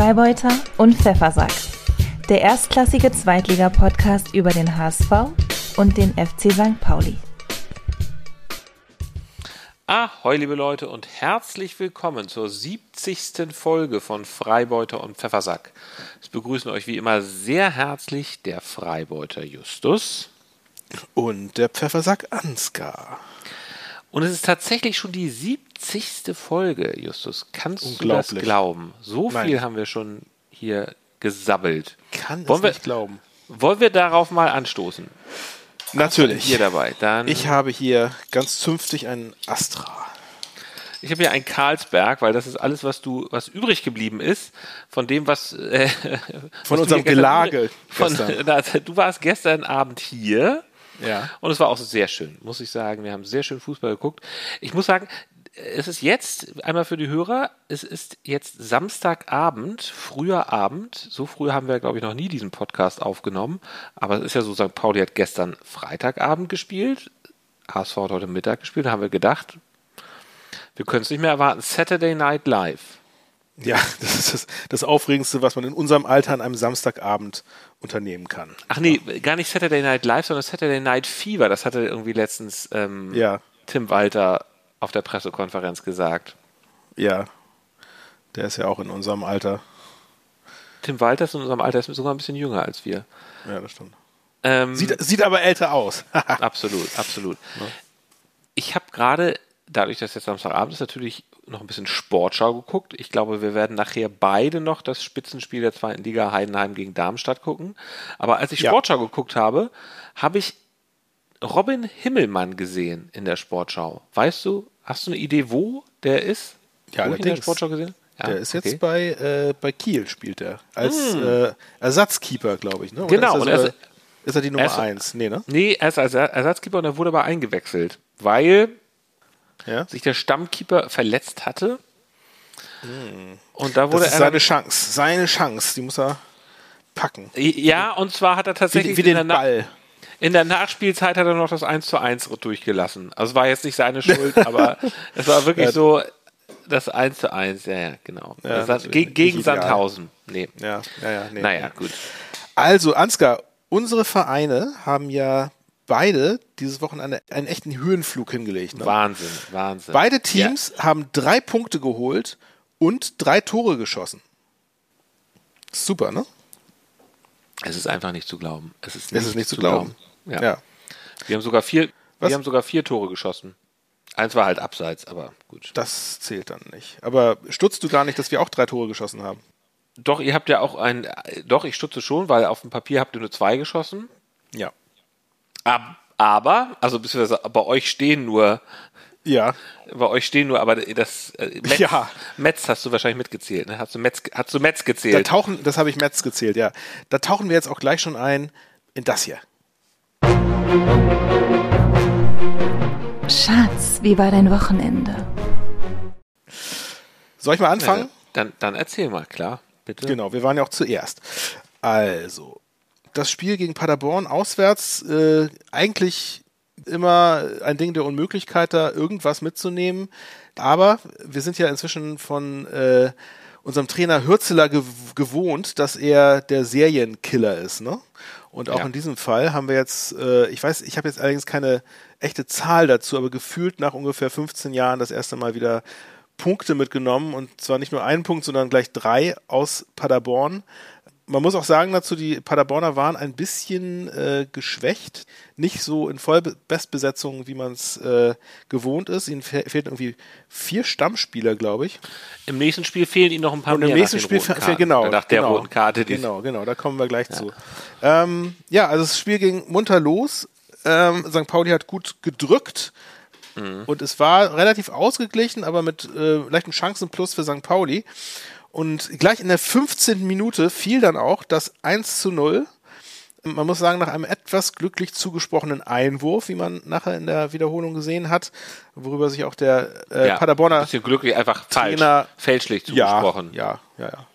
Freibeuter und Pfeffersack. Der erstklassige Zweitliga-Podcast über den HSV und den FC St. Pauli. Ahoi, liebe Leute, und herzlich willkommen zur 70. Folge von Freibeuter und Pfeffersack. Es begrüßen euch wie immer sehr herzlich der Freibeuter Justus. Und der Pfeffersack Ansgar. Und es ist tatsächlich schon die 70. Folge, Justus. Kannst du das glauben? So Nein. viel haben wir schon hier gesabbelt. Kann Wollen es wir, nicht glauben. wollen wir darauf mal anstoßen? Natürlich. Hier dabei. Dann, Ich habe hier ganz zünftig einen Astra. Ich habe hier einen Karlsberg, weil das ist alles, was du, was übrig geblieben ist von dem, was äh, was du unserem Gelage Von. Na, du warst gestern Abend hier Ja. und es war auch sehr schön, muss ich sagen. Wir haben sehr schön Fußball geguckt. Ich muss sagen, es ist jetzt einmal für die Hörer. Es ist jetzt Samstagabend, früher Abend. So früh haben wir, glaube ich, noch nie diesen Podcast aufgenommen. Aber es ist ja so, St. Pauli hat gestern Freitagabend gespielt. HSV hat heute Mittag gespielt. Da haben wir gedacht, wir können es nicht mehr erwarten. Saturday Night Live. Ja, das ist das, das Aufregendste, was man in unserem Alter an einem Samstagabend unternehmen kann. Ach nee, gar nicht Saturday Night Live, sondern Saturday Night Fever. Das hatte irgendwie letztens ähm, Ja, Tim Walter auf der Pressekonferenz gesagt. ja. Der ist ja auch in unserem Alter. Tim Walter ist in unserem Alter ist sogar ein bisschen jünger als wir. Ja, das stimmt. Ähm, Sieht, sieht aber älter aus. absolut, absolut. Ich habe gerade, dadurch, dass jetzt Samstagabend ist, natürlich noch ein bisschen Sportschau geguckt. Ich glaube, wir werden nachher beide noch das Spitzenspiel der zweiten Liga Heidenheim gegen Darmstadt gucken. Aber als ich Ja. Sportschau geguckt habe, habe ich Robin Himmelmann gesehen in der Sportschau. Weißt du, hast du eine Idee, wo der ist? Ja, wo ich in der allerdings. Sportschau gesehen? Ja, der ist okay. jetzt bei, äh, bei Kiel, spielt er. Als äh, Ersatzkeeper, glaube ich. Ne? Genau, Ist und er, sogar, ist- ist er die er Nummer ist- eins? Nee, ne? Nee, er ist als Er- Ersatzkeeper und er wurde aber eingewechselt, weil Ja. sich der Stammkeeper verletzt hatte. Und da wurde Das ist seine Chance. Seine Chance. Die muss er packen. ja, und zwar hat er Wie, tatsächlich wie in, der den Ball. in der Nachspielzeit hat er noch das 1 zu 1 durchgelassen. Also es war jetzt nicht seine Schuld, aber es war wirklich Ja. so das 1 zu 1, ja, ja, genau. Ja, hat, gegen ideal. Sandhausen. Nee. Ja, ja, ja. Nee, Naja, nee. gut. Also, Ansgar, unsere Vereine haben ja beide dieses Wochenende einen echten Höhenflug hingelegt. Ne? Wahnsinn, Wahnsinn. Beide Teams haben drei Punkte geholt und drei Tore geschossen. Super, ne? Es ist einfach nicht zu glauben. Es ist Es ist nicht zu glauben. Ja. Ja. Wir haben sogar vier, Was? wir haben sogar vier Tore geschossen. Eins war halt abseits, aber gut. Das zählt dann nicht. Aber stutzt du gar nicht, dass wir auch drei Tore geschossen haben? Doch, ihr habt ja auch ein, doch, ich stutze schon, weil auf dem Papier habt ihr nur zwei geschossen. Ja. Ab, aber, also beziehungsweise bei euch stehen nur, Ja. bei euch stehen nur, aber das äh, Metz, Ja. Metz hast du wahrscheinlich mitgezählt, ne? Hast du Metz, hast du Metz Da gezählt? tauchen, das habe ich Metz gezählt, ja. Da tauchen wir jetzt auch gleich schon ein in das hier. Schatz, wie war dein Wochenende? Soll ich mal anfangen? Ja, dann, dann erzähl mal, klar, bitte. Genau, wir waren ja auch zuerst. Also, das Spiel gegen Paderborn auswärts, äh, eigentlich immer ein Ding der Unmöglichkeit, da irgendwas mitzunehmen. Aber wir sind ja inzwischen von äh, unserem Trainer Hürzeler gew gewohnt, dass er der Serienkiller ist. Ne? Und auch Ja. in diesem Fall haben wir jetzt, äh, ich weiß, ich habe jetzt allerdings keine echte Zahl dazu, aber gefühlt nach ungefähr 15 Jahren das erste Mal wieder Punkte mitgenommen und zwar nicht nur einen Punkt, sondern gleich drei aus Paderborn. Man muss auch sagen dazu, die Paderborner waren ein bisschen äh, geschwächt, nicht so in Vollbestbesetzung, wie man es äh, gewohnt ist. Ihnen fe fehlten irgendwie vier Stammspieler, glaube ich. Im nächsten Spiel fehlen ihnen noch ein paar Und mehr im nächsten nach Spiel roten fe- Karten. genau, Nach der genau, roten Karte. Genau, genau, da kommen wir gleich zu. Ähm, ja, also das Spiel ging munter los. Ähm, St. Pauli hat gut gedrückt Mhm. und es war relativ ausgeglichen, aber mit äh, leichtem Chancenplus für St. Pauli. Und gleich in der 15. Minute fiel dann auch das 1 zu 0. Man muss sagen, nach einem etwas glücklich zugesprochenen Einwurf, wie man nachher in der Wiederholung gesehen hat, worüber sich auch der äh, ja, Paderborner bisschen glücklich, einfach falsch, Trainer- fälschlich ja, zugesprochen. ja, ja, ja.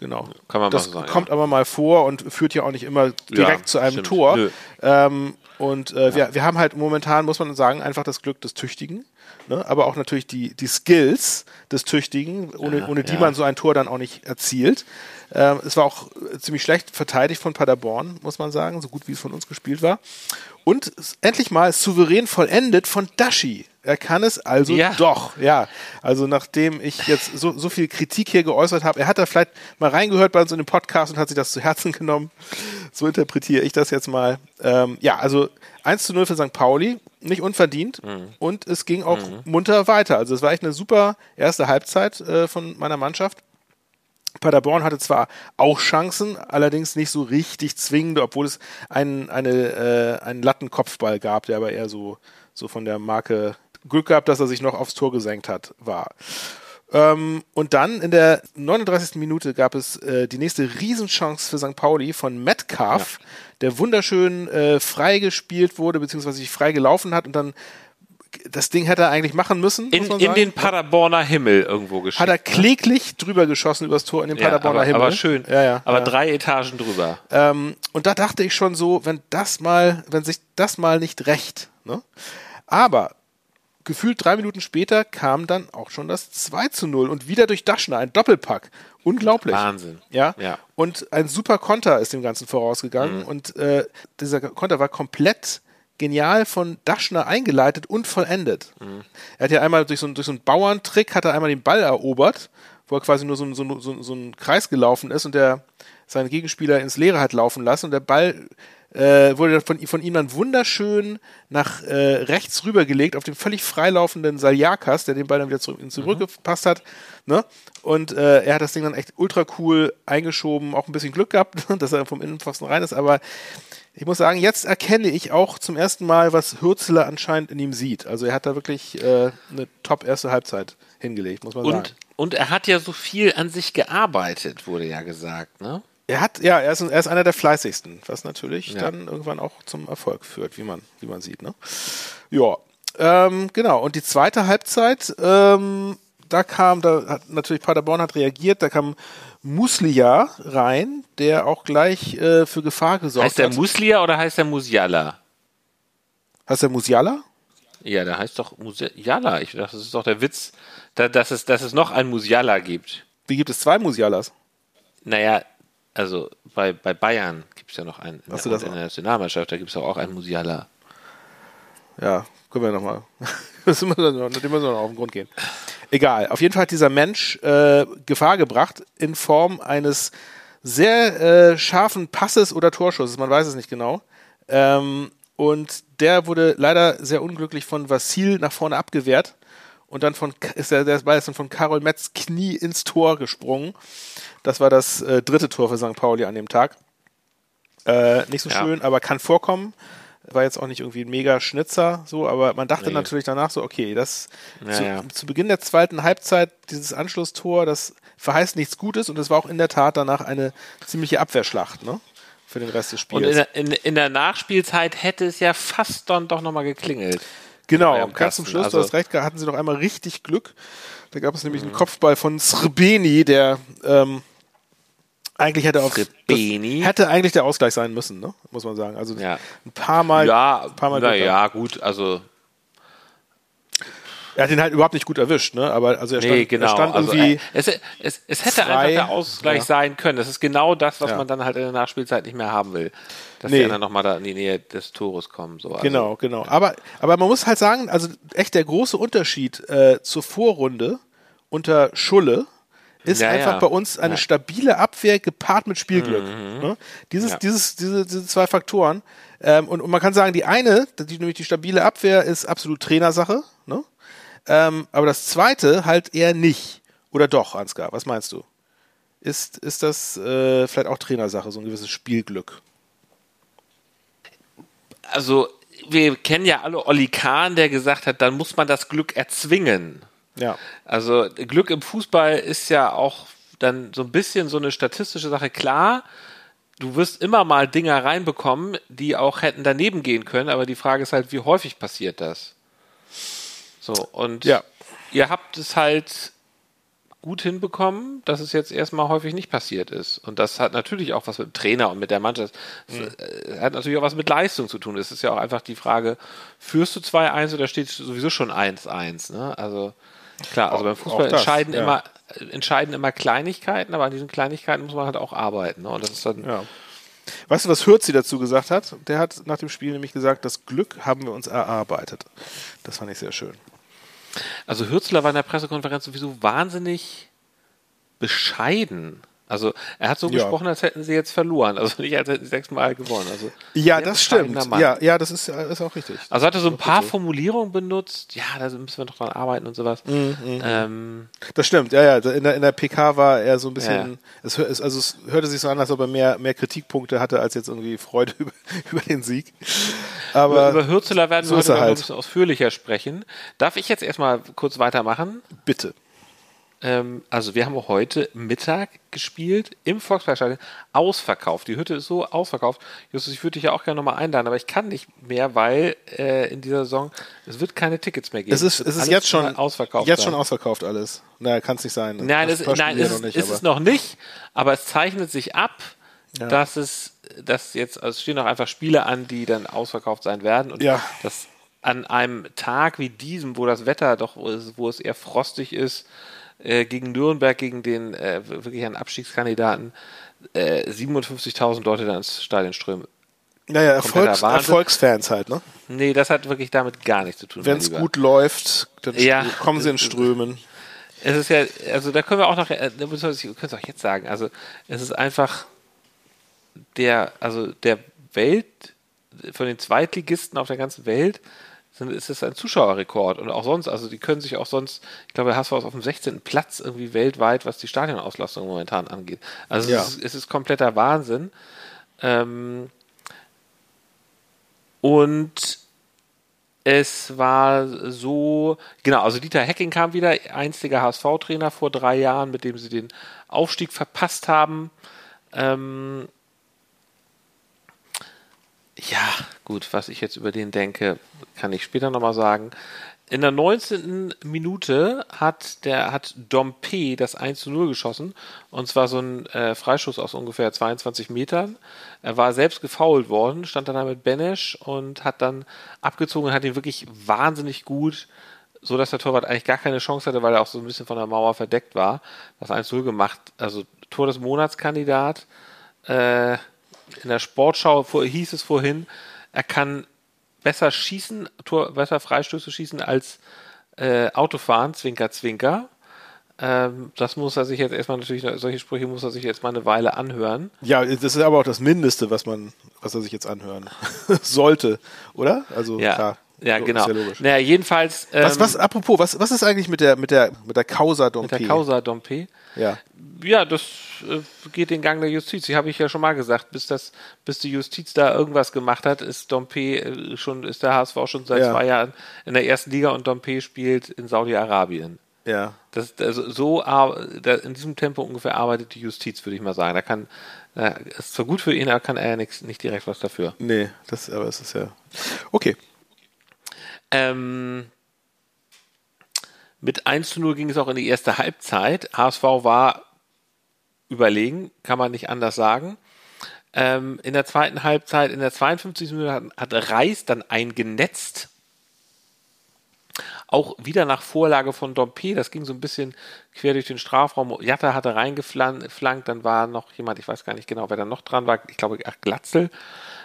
Genau. Kann man mal das so sagen, kommt aber mal vor und führt ja auch nicht immer direkt Ja, zu einem stimmt. Tor. Ähm, und äh, wir, wir haben halt momentan, muss man sagen, einfach das Glück des Tüchtigen, ne? aber auch natürlich die, die Skills des Tüchtigen, ohne, ohne die ja. man so ein Tor dann auch nicht erzielt. Ähm, es war auch äh, ziemlich schlecht verteidigt von Paderborn, muss man sagen, so gut wie es von uns gespielt war. Und endlich mal souverän vollendet von Dashi. Er kann es also Ja. doch, ja. Also nachdem ich jetzt so, so viel Kritik hier geäußert habe, er hat da vielleicht mal reingehört bei uns in dem Podcast und hat sich das zu Herzen genommen. So interpretiere ich das jetzt mal. Ähm, ja, also 1 zu 0 für St. Pauli, nicht unverdient. Und es ging auch munter weiter. Also es war echt eine super erste Halbzeit äh, von meiner Mannschaft. Paderborn hatte zwar auch Chancen, allerdings nicht so richtig zwingende, obwohl es einen, eine, äh, einen Lattenkopfball gab, der aber eher so, so von der Marke Glück gehabt, dass er sich noch aufs Tor gesenkt hat, war. Ähm, und dann in der 39. Minute gab es äh, die nächste Riesenchance für St. Pauli von Metcalf, der wunderschön äh, frei gespielt wurde, beziehungsweise sich frei gelaufen hat und dann das Ding hätte er eigentlich machen müssen. In, in den Paderborner Himmel irgendwo geschickt. hat er kläglich drüber geschossen übers Tor in den ja, Paderborner aber, Himmel. aber schön. Ja, ja, aber ja. drei Etagen drüber. Ähm, und da dachte ich schon so, wenn das mal, wenn sich das mal nicht rächt. Ne? Aber gefühlt drei Minuten später kam dann auch schon das 2 zu 0 und wieder durch Daschner, ein Doppelpack. Unglaublich. Wahnsinn. Ja? Ja. Und ein super Konter ist dem Ganzen vorausgegangen. Mhm. Und äh, dieser Konter war komplett genial von Daschner eingeleitet und vollendet. Mhm. Er hat ja einmal durch so, einen- durch so einen Bauerntrick hat er einmal den Ball erobert, wo er quasi nur so, ein- so, ein- so, so einen Kreis gelaufen ist und der seinen Gegenspieler ins Leere hat laufen lassen und der Ball äh, wurde dann von, von ihm dann wunderschön nach äh, rechts rübergelegt auf den völlig freilaufenden Saljakas, der den Ball dann wieder zurück, zurückgepasst hat. Ne? Und äh, er hat das Ding dann echt ultra cool eingeschoben, auch ein bisschen Glück gehabt, dass er vom Innenpfosten rein ist, aber ich muss sagen, jetzt erkenne ich auch zum ersten Mal, was Hürzeler anscheinend in ihm sieht. Also er hat da wirklich äh, eine top erste Halbzeit hingelegt, muss man sagen. Und, und er hat ja so viel an sich gearbeitet, wurde ja gesagt. Ne? Er hat, ja, er ist, er ist einer der fleißigsten, was natürlich Ja. dann irgendwann auch zum Erfolg führt, wie man, wie man sieht. Ne? Ja, ähm, genau. Und die zweite Halbzeit, ähm, da kam, da hat natürlich Paderborn hat reagiert, da kam Muslia rein, der auch gleich äh, für Gefahr gesorgt Heißt der hat. Muslia oder heißt der Musiala? Heißt der Musiala? Ja, der heißt doch Musiala. Ich dachte, das ist doch der Witz, da, dass, es, dass es noch einen Musiala gibt. Wie gibt es zwei Musialas? Naja, also bei, bei Bayern gibt es ja noch einen. Hast du Und das in der Nationalmannschaft, da gibt es auch einen Musiala. Ja, können wir nochmal. Das müssen wir noch- dem müssen wir noch auf den Grund gehen. Egal. Auf jeden Fall hat dieser Mensch äh, Gefahr gebracht in Form eines sehr äh, scharfen Passes oder Torschusses. Man weiß es nicht genau. Ähm, und der wurde leider sehr unglücklich von Vassil nach vorne abgewehrt. Und dann von, ist der, der Ball ist dann von Karol Metz Knie ins Tor gesprungen. Das war das äh, dritte Tor für St. Pauli an dem Tag. Äh, nicht so Ja. schön, aber kann vorkommen. War jetzt auch nicht irgendwie ein mega Schnitzer, so, aber man dachte Nee. natürlich danach so, okay, das Ja, zu, zu Beginn der zweiten Halbzeit, dieses Anschlusstor, das verheißt nichts Gutes und es war auch in der Tat danach eine ziemliche Abwehrschlacht, ne? Für den Rest des Und in Spiels. der, in, in der Nachspielzeit hätte es ja fast dann doch nochmal geklingelt. Genau, ganz zum Kasten. Schluss, Also- du hast recht, hatten sie noch einmal richtig Glück. Da gab es nämlich einen Kopfball von Srebeni, der ähm, eigentlich hätte auf Srebeni? hätte eigentlich der Ausgleich sein müssen, ne? muss man sagen. Also Ja. ein paar Mal, ja, ein paar Mal na ja, gut, also Er hat ihn halt überhaupt nicht gut erwischt, ne? Aber also er stand, nee, genau. er stand also, irgendwie. äh, es, es, es hätte frei. einfach der Ausgleich Ja. sein können. Das ist genau das, was Ja. man dann halt in der Nachspielzeit nicht mehr haben will. Dass Nee. die anderen nochmal da in die Nähe des Tores kommen. So. Also, Genau, genau. Aber, aber man muss halt sagen, also echt der große Unterschied äh, zur Vorrunde unter Schulle ist Ja, einfach bei uns eine. Mhm. stabile Abwehr gepaart mit Spielglück. Ne? Dieses, dieses, diese, diese zwei Faktoren. Ähm, und, und man kann sagen, die eine, die, nämlich die stabile Abwehr, ist absolut Trainersache. Ne? Ähm, aber das zweite halt eher nicht. Oder doch, Ansgar, was meinst du? Ist, ist das äh, vielleicht auch Trainersache, so ein gewisses Spielglück? also wir kennen ja alle Olli Kahn, der gesagt hat, dann muss man das Glück erzwingen. Ja. Also Glück im Fußball ist ja auch dann so ein bisschen so eine statistische Sache. Klar, du wirst immer mal Dinger reinbekommen, die auch hätten daneben gehen können, aber die Frage ist halt, wie häufig passiert das? So, und Ja. ihr habt es halt gut hinbekommen, dass es jetzt erstmal häufig nicht passiert ist. Und das hat natürlich auch was mit dem Trainer und mit der Mannschaft. Es äh, hat natürlich auch was mit Leistung zu tun. Es ist ja auch einfach die Frage, führst du 2-1 oder steht sowieso schon 1-1? Ne? Also klar, also beim Fußball das, entscheiden, ja. immer, äh, entscheiden immer Kleinigkeiten, aber an diesen Kleinigkeiten muss man halt auch arbeiten. Ne? Und das ist dann Ja. Weißt du, was Hürzi dazu gesagt hat? Der hat nach dem Spiel nämlich gesagt, das Glück haben wir uns erarbeitet. Das fand ich sehr schön. Also Hürzler war in der Pressekonferenz sowieso wahnsinnig bescheiden. Also er hat so Ja. gesprochen, als hätten sie jetzt verloren. Also nicht, als hätten sie sechsmal gewonnen. Also Ja, das stimmt. Ja, ja, das ist, ist auch richtig. Also hat er so ein paar. Formulierungen benutzt. Ja, da müssen wir noch dran arbeiten und sowas. Mhm, ähm, Das stimmt, ja, ja. In der, in der PK war er so ein bisschen, Ja. es, also es hörte sich so an, als ob er mehr, mehr Kritikpunkte hatte, als jetzt irgendwie Freude über, über den Sieg. Aber über Hürzeler werden so wir heute halt. ein bisschen ausführlicher sprechen. Darf ich jetzt erstmal kurz weitermachen? bitte. Ähm, also wir haben auch heute Mittag gespielt im Volksparkstadion, ausverkauft. Die Hütte ist so ausverkauft. Justus, ich würde dich ja auch gerne nochmal einladen, aber ich kann nicht mehr, weil äh, in dieser Saison es wird keine Tickets mehr geben. Es ist, wird es ist jetzt schon ausverkauft. Jetzt sein. schon ausverkauft alles. Naja, kann es nicht sein. Nein, Das es, nein, ist, noch nicht, ist aber- es noch nicht, aber es zeichnet sich ab, Ja. dass es, dass jetzt, also es stehen auch einfach Spiele an, die dann ausverkauft sein werden und Ja. dass an einem Tag wie diesem, wo das Wetter doch, wo es, wo es eher frostig ist, äh, gegen Nürnberg, gegen den äh, wirklich einen Abstiegskandidaten, äh, 57.000 Leute dann ins Stadion strömen. Naja, Erfolgs. Erfolgsfans halt, ne? Nee, das hat wirklich damit gar nichts zu tun. Wenn es gut läuft, dann Ja. kommen sie in Strömen. Es ist ja, also da können wir auch noch, äh, ich könnte es auch jetzt sagen, also es ist einfach der, also der Welt, von den Zweitligisten auf der ganzen Welt, sind, ist es ein Zuschauerrekord und auch sonst, also die können sich auch sonst, ich glaube, der HSV ist auf dem 16. Platz irgendwie weltweit, was die Stadionauslastung momentan angeht. Also Ja. es, ist, es ist kompletter Wahnsinn. Ähm, und es war so, genau, also Dieter Hecking kam wieder, einziger HSV-Trainer vor drei Jahren, mit dem sie den Aufstieg verpasst haben. Ähm, ja, gut, was ich jetzt über den denke, kann ich später nochmal sagen. In der 19. Minute hat der hat Dompe das 1 zu 0 geschossen. Und zwar so ein äh, Freischuss aus ungefähr 22 Metern. Er war selbst gefoult worden, stand dann da mit Benesch und hat dann abgezogen und hat ihn wirklich wahnsinnig gut, so dass der Torwart eigentlich gar keine Chance hatte, weil er auch so ein bisschen von der Mauer verdeckt war. Das 1 zu 0 gemacht. Also Tor des Monatskandidat. Äh, in der Sportschau hieß es vorhin, er kann besser schießen, Tor, besser Freistöße schießen als äh, Autofahren, Zwinker, Zwinker. Ähm, das muss er sich jetzt erstmal natürlich, solche Sprüche muss er sich jetzt mal eine Weile anhören. Ja, das ist aber auch das Mindeste, was man, was er sich jetzt anhören sollte, oder? Also Ja, klar. ja So, genau. Ist ja logisch. naja, jedenfalls ähm, Was, was, apropos, was, was ist eigentlich mit der, mit der, mit der Causa mit Dompe? der Causa Dompe. Ja. Ja, das äh, geht den Gang der Justiz. Die habe ich ja schon mal gesagt. Bis das, bis die Justiz da irgendwas gemacht hat, ist Dompe äh, schon, ist der HSV schon seit Ja. zwei Jahren in der ersten Liga und Dompe spielt in Saudi-Arabien. Ja. Das, also so in diesem Tempo ungefähr arbeitet die Justiz, würde ich mal sagen. Da kann äh, ist zwar gut für ihn, aber kann er ja nix, nicht direkt was dafür. Nee, das, aber es ist ja. Okay. Ähm, mit 1 zu 0 ging es auch in die erste Halbzeit. HSV war überlegen, kann man nicht anders sagen. Ähm, in der zweiten Halbzeit, in der 52. Minute hat, hat Reis dann eingenetzt. Auch wieder nach Vorlage von Dompe, das ging so ein bisschen quer durch den Strafraum. Jatta hatte reingeflankt, dann war noch jemand, ich weiß gar nicht genau, wer da noch dran war, ich glaube, ach, Glatzel.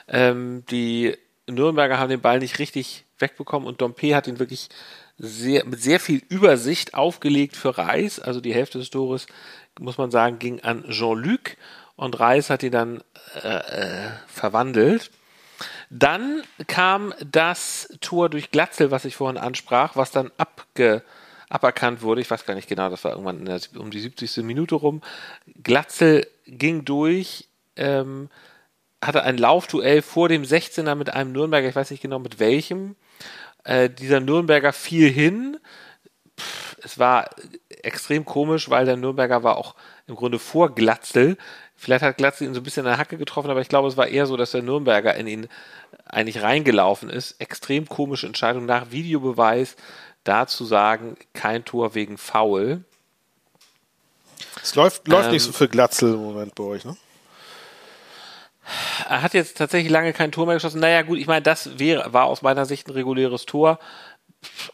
Ähm, die Nürnberger haben den Ball nicht richtig wegbekommen und Dompe hat ihn wirklich sehr, mit sehr viel Übersicht aufgelegt für Reis. Also die Hälfte des Tores, muss man sagen, ging an Jean-Luc und Reis hat ihn dann äh, äh, verwandelt. Dann kam das Tor durch Glatzel, was ich vorhin ansprach, was dann abge, aberkannt wurde. Ich weiß gar nicht genau, das war irgendwann der, um die 70. Minute rum. Glatzel ging durch, ähm, hatte ein Laufduell vor dem 16er mit einem Nürnberger, ich weiß nicht genau mit welchem. Äh, dieser Nürnberger fiel hin. Pff, es war extrem komisch, weil der Nürnberger war auch im Grunde vor Glatzel. Vielleicht hat Glatze ihn so ein bisschen in der Hacke getroffen, aber ich glaube, es war eher so, dass der Nürnberger in ihn eigentlich reingelaufen ist. Extrem komische Entscheidung nach Videobeweis, da zu sagen, kein Tor wegen Foul. Es läuft, läuft Ähm, nicht so für Glatzel im Moment bei euch, ne? Er hat jetzt tatsächlich lange kein Tor mehr geschossen. Naja, gut, ich meine, das wäre, war aus meiner Sicht ein reguläres Tor.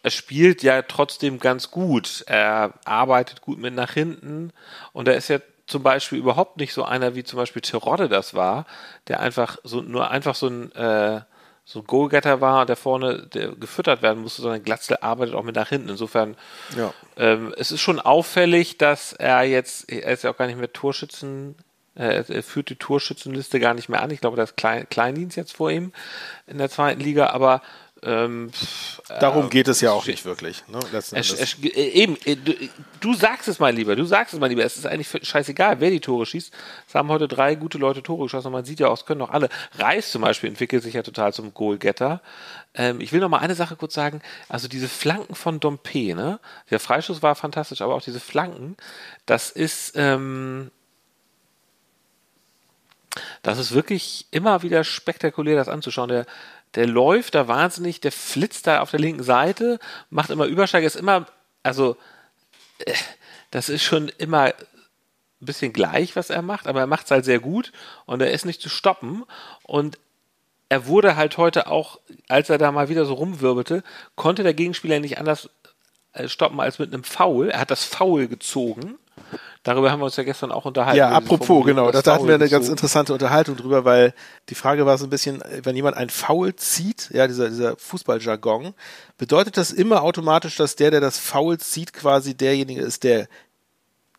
Er spielt ja trotzdem ganz gut. Er arbeitet gut mit nach hinten und er ist ja zum Beispiel überhaupt nicht so einer wie zum Beispiel Terodde das war, der einfach so nur einfach so ein äh, so ein Goalgetter war, der vorne der gefüttert werden musste, sondern Glatzel arbeitet auch mit nach hinten. Insofern Ja. ähm, es ist schon auffällig, dass er jetzt, er ist ja auch gar nicht mehr Torschützen, äh, er führt die Torschützenliste gar nicht mehr an. Ich glaube, da ist Klein, Kleindienst jetzt vor ihm in der zweiten Liga, aber ähm, Darum äh, geht es ja auch nicht wirklich. Ne? Äh, eben, äh, du, du sagst es mal lieber, du sagst es mal lieber. Es ist eigentlich scheißegal, wer die Tore schießt. Es haben heute drei gute Leute Tore geschossen und man sieht ja auch, es können doch alle. Reis zum Beispiel entwickelt sich ja total zum Goalgetter. Ähm, ich will noch mal eine Sache kurz sagen. Also diese Flanken von Dompe, ne? Der Freischuss war fantastisch, aber auch diese Flanken, das ist, ähm, das ist wirklich immer wieder spektakulär, das anzuschauen. Der, der läuft da wahnsinnig, der flitzt da auf der linken Seite, macht immer Übersteiger, ist immer, also, äh, das ist schon immer ein bisschen gleich, was er macht, aber er macht es halt sehr gut und er ist nicht zu stoppen. Und er wurde halt heute auch, als er da mal wieder so rumwirbelte, konnte der Gegenspieler nicht anders äh, stoppen als mit einem Foul. Er hat das Foul gezogen. Darüber haben wir uns ja gestern auch unterhalten. Ja, apropos, genau, da hatten wir eine ganz interessante Unterhaltung drüber, weil die Frage war so ein bisschen, wenn jemand ein Foul zieht, ja, dieser, dieser Fußballjargon, bedeutet das immer automatisch, dass der, der das Foul zieht, quasi derjenige ist, der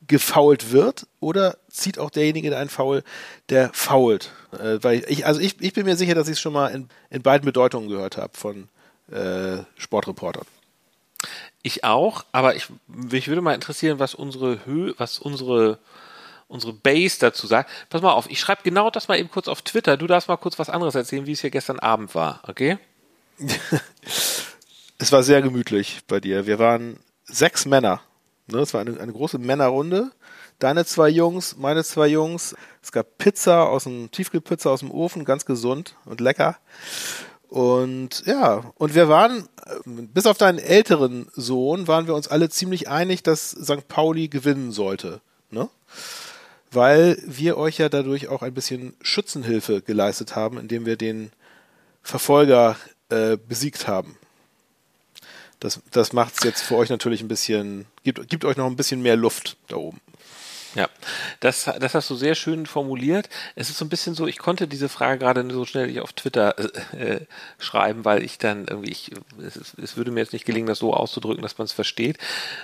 gefoult wird oder zieht auch derjenige der ein Foul, der fault? Äh, weil ich, also ich, ich bin mir sicher, dass ich es schon mal in, in beiden Bedeutungen gehört habe von äh, Sportreportern. Ich auch, aber ich, mich würde mal interessieren, was unsere Höhe, was unsere, unsere Base dazu sagt. Pass mal auf, ich schreibe genau das mal eben kurz auf Twitter. Du darfst mal kurz was anderes erzählen, wie es hier gestern Abend war, okay? Es war sehr gemütlich bei dir. Wir waren sechs Männer. Ne? Es war eine, eine große Männerrunde. Deine zwei Jungs, meine zwei Jungs. Es gab Pizza aus dem Tiefkühlpizza aus dem Ofen, ganz gesund und lecker. Und ja, und wir waren, äh, bis auf deinen älteren Sohn, waren wir uns alle ziemlich einig, dass St. Pauli gewinnen sollte. Ne? Weil wir euch ja dadurch auch ein bisschen Schützenhilfe geleistet haben, indem wir den Verfolger äh, besiegt haben. Das, das macht es jetzt für euch natürlich ein bisschen, gibt, gibt euch noch ein bisschen mehr Luft da oben. Ja, das, das hast du sehr schön formuliert. Es ist so ein bisschen so, ich konnte diese Frage gerade so schnell nicht auf Twitter äh, äh, schreiben, weil ich dann irgendwie, ich, es, es würde mir jetzt nicht gelingen, das so auszudrücken, dass man es versteht.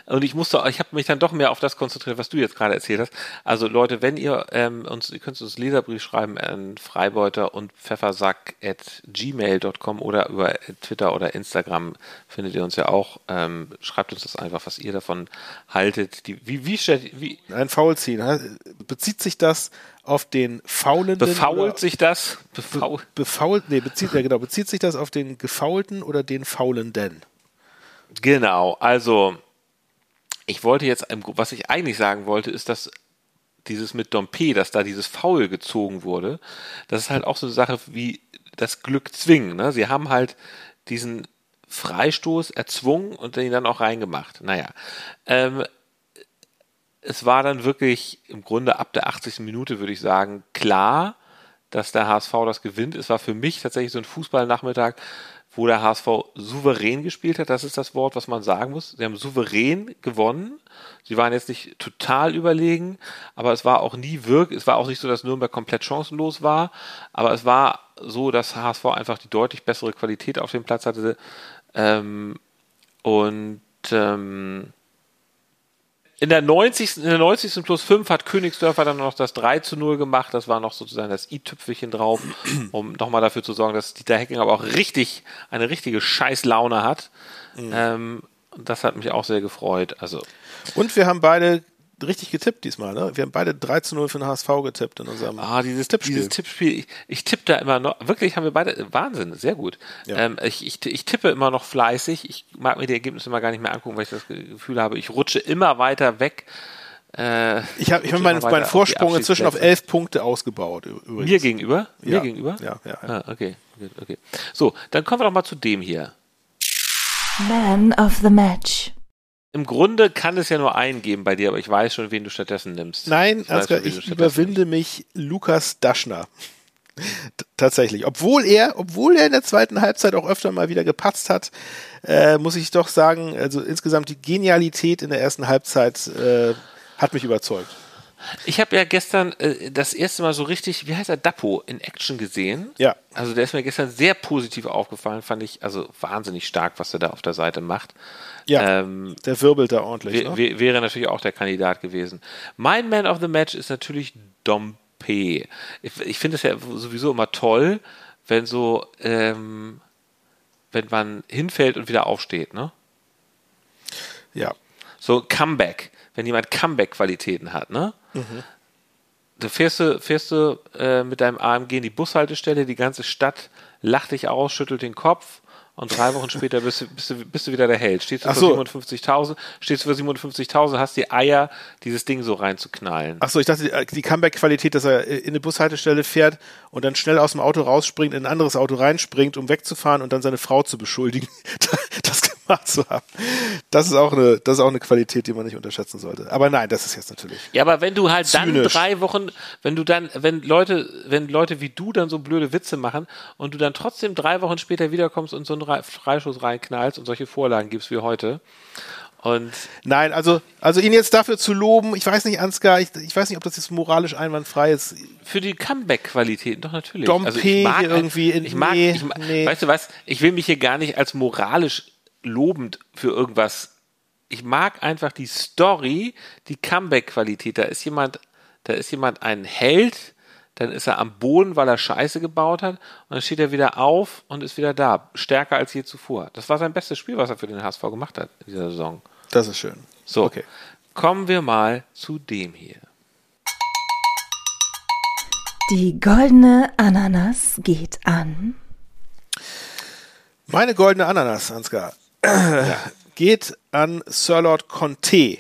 Und ich musste, ich habe mich dann doch mehr auf das konzentriert, was du jetzt gerade erzählt hast. Also Leute, wenn ihr ähm, uns, ihr könnt uns Leserbrief schreiben an Freibeuter und Pfeffersack at gmail.com oder über Twitter oder Instagram findet ihr uns ja auch. Ähm, schreibt uns das einfach, was ihr davon haltet. Die, wie, wie, stellt- wie, Ein Foul ziehen. he- Bezieht sich das auf den faulenden? Befault sich das? Befaul Befault, nee, bezieht, ja genau, bezieht sich das auf den gefaulten oder den faulenden? genau, also ich wollte jetzt, was ich eigentlich sagen wollte, ist, dass dieses mit Dompe, dass da dieses Foul gezogen wurde, das ist halt auch so eine Sache wie das Glück zwingen. Ne? Sie haben halt diesen Freistoß erzwungen und ihn dann auch reingemacht. Naja, ähm, es war dann wirklich im Grunde ab der 80. Minute, würde ich sagen, klar, dass der HSV das gewinnt. Es war für mich tatsächlich so ein Fußballnachmittag, wo der HSV souverän gespielt hat. Das ist das Wort, was man sagen muss. Sie haben souverän gewonnen. Sie waren jetzt nicht total überlegen, aber es war auch nie wirklich, es war auch nicht so, dass Nürnberg komplett chancenlos war, aber es war so, dass HSV einfach die deutlich bessere Qualität auf dem Platz hatte. Ähm, und ähm, in der 90. In der 90. plus 5 hat Königsdörfer dann noch das 3 zu 0 gemacht. Das war noch sozusagen das i-Tüpfelchen drauf, um nochmal dafür zu sorgen, dass Dieter Hecking aber auch richtig, eine richtige Scheißlaune hat. Ähm, und das hat mich auch sehr gefreut. Also, Und wir haben beide richtig getippt diesmal, ne? Wir haben beide 3 zu 0 für den HSV getippt in unserem ah, dieses Tippspiel. Dieses Tippspiel, ich, ich tippe da immer noch, wirklich haben wir beide, Wahnsinn, sehr gut. Ja. Ähm, ich, ich, ich tippe immer noch fleißig. Ich mag mir die Ergebnisse immer gar nicht mehr angucken, weil ich das Gefühl habe, ich rutsche immer weiter weg Äh, Ich habe ich hab meinen, meinen Vorsprung inzwischen auf elf Punkte ausgebaut. Übrigens. Mir gegenüber? Mir Ja. gegenüber? Ja, ja, ja. Ah, okay. okay, okay. So, dann kommen wir doch mal zu dem hier. Man of the Match. Im Grunde kann es ja nur einen geben bei dir, aber ich weiß schon, wen du stattdessen nimmst. Nein, ich Ansgar, schon, ich überwinde mich Lukas Daschner. Tatsächlich. Obwohl er, obwohl er in der zweiten Halbzeit auch öfter mal wieder gepatzt hat, äh, muss ich doch sagen, also insgesamt die Genialität in der ersten Halbzeit äh, hat mich überzeugt. Ich habe ja gestern äh, das erste Mal so richtig, wie heißt er, Dappo in Action gesehen. Ja. Also der ist mir gestern sehr positiv aufgefallen, fand ich also wahnsinnig stark, was er da auf der Seite macht. Ja, Ähm, der wirbelt da ordentlich. Ne? wär- wäre natürlich auch der Kandidat gewesen. Mein Man of the Match ist natürlich Dompe. Ich, ich finde es ja sowieso immer toll, wenn so, ähm, wenn man hinfällt und wieder aufsteht, ne? Ja. So Comeback, wenn jemand Comeback-Qualitäten hat, ne? Fährst du, fährst du äh, mit deinem AMG in die Bushaltestelle, die ganze Stadt lacht dich aus, schüttelt den Kopf und drei Wochen später bist du, bist du, bist du wieder der Held. Stehst du Ach für so. 57.000, stehst du für 57.000, hast die Eier, dieses Ding so reinzuknallen. Achso, ich dachte, die- die Comeback-Qualität, dass er in eine Bushaltestelle fährt und dann schnell aus dem Auto rausspringt, in ein anderes Auto reinspringt, um wegzufahren und dann seine Frau zu beschuldigen, das gemacht zu haben. Das ist auch eine, das ist auch eine Qualität, die man nicht unterschätzen sollte. Aber nein, das ist jetzt natürlich. Ja, aber wenn du halt dann Zynisch. drei Wochen, wenn du dann, wenn Leute, wenn Leute wie du dann so blöde Witze machen und du dann trotzdem drei Wochen später wiederkommst und so einen Re- Freischuss reinknallst und solche Vorlagen gibst wie heute und Nein, also, also ihn jetzt dafür zu loben, ich weiß nicht, Ansgar, ich, ich weiß nicht, ob das jetzt moralisch einwandfrei ist. für die Comeback-Qualitäten doch natürlich. Dompe also ich mag irgendwie in- ich mag, nee, ich mag nee. weißt du was, ich will mich hier gar nicht als moralisch lobend für irgendwas. Ich mag einfach die Story, die Comeback-Qualität. Da ist jemand, da ist jemand ein Held, dann ist er am Boden, weil er Scheiße gebaut hat, und dann steht er wieder auf und ist wieder da, stärker als je zuvor. Das war sein bestes Spiel, was er für den HSV gemacht hat in dieser Saison. Das ist schön. So, Okay. kommen wir mal zu dem hier. Die goldene Ananas geht an. Meine goldene Ananas, Ansgar, geht an Sir Lord Conte.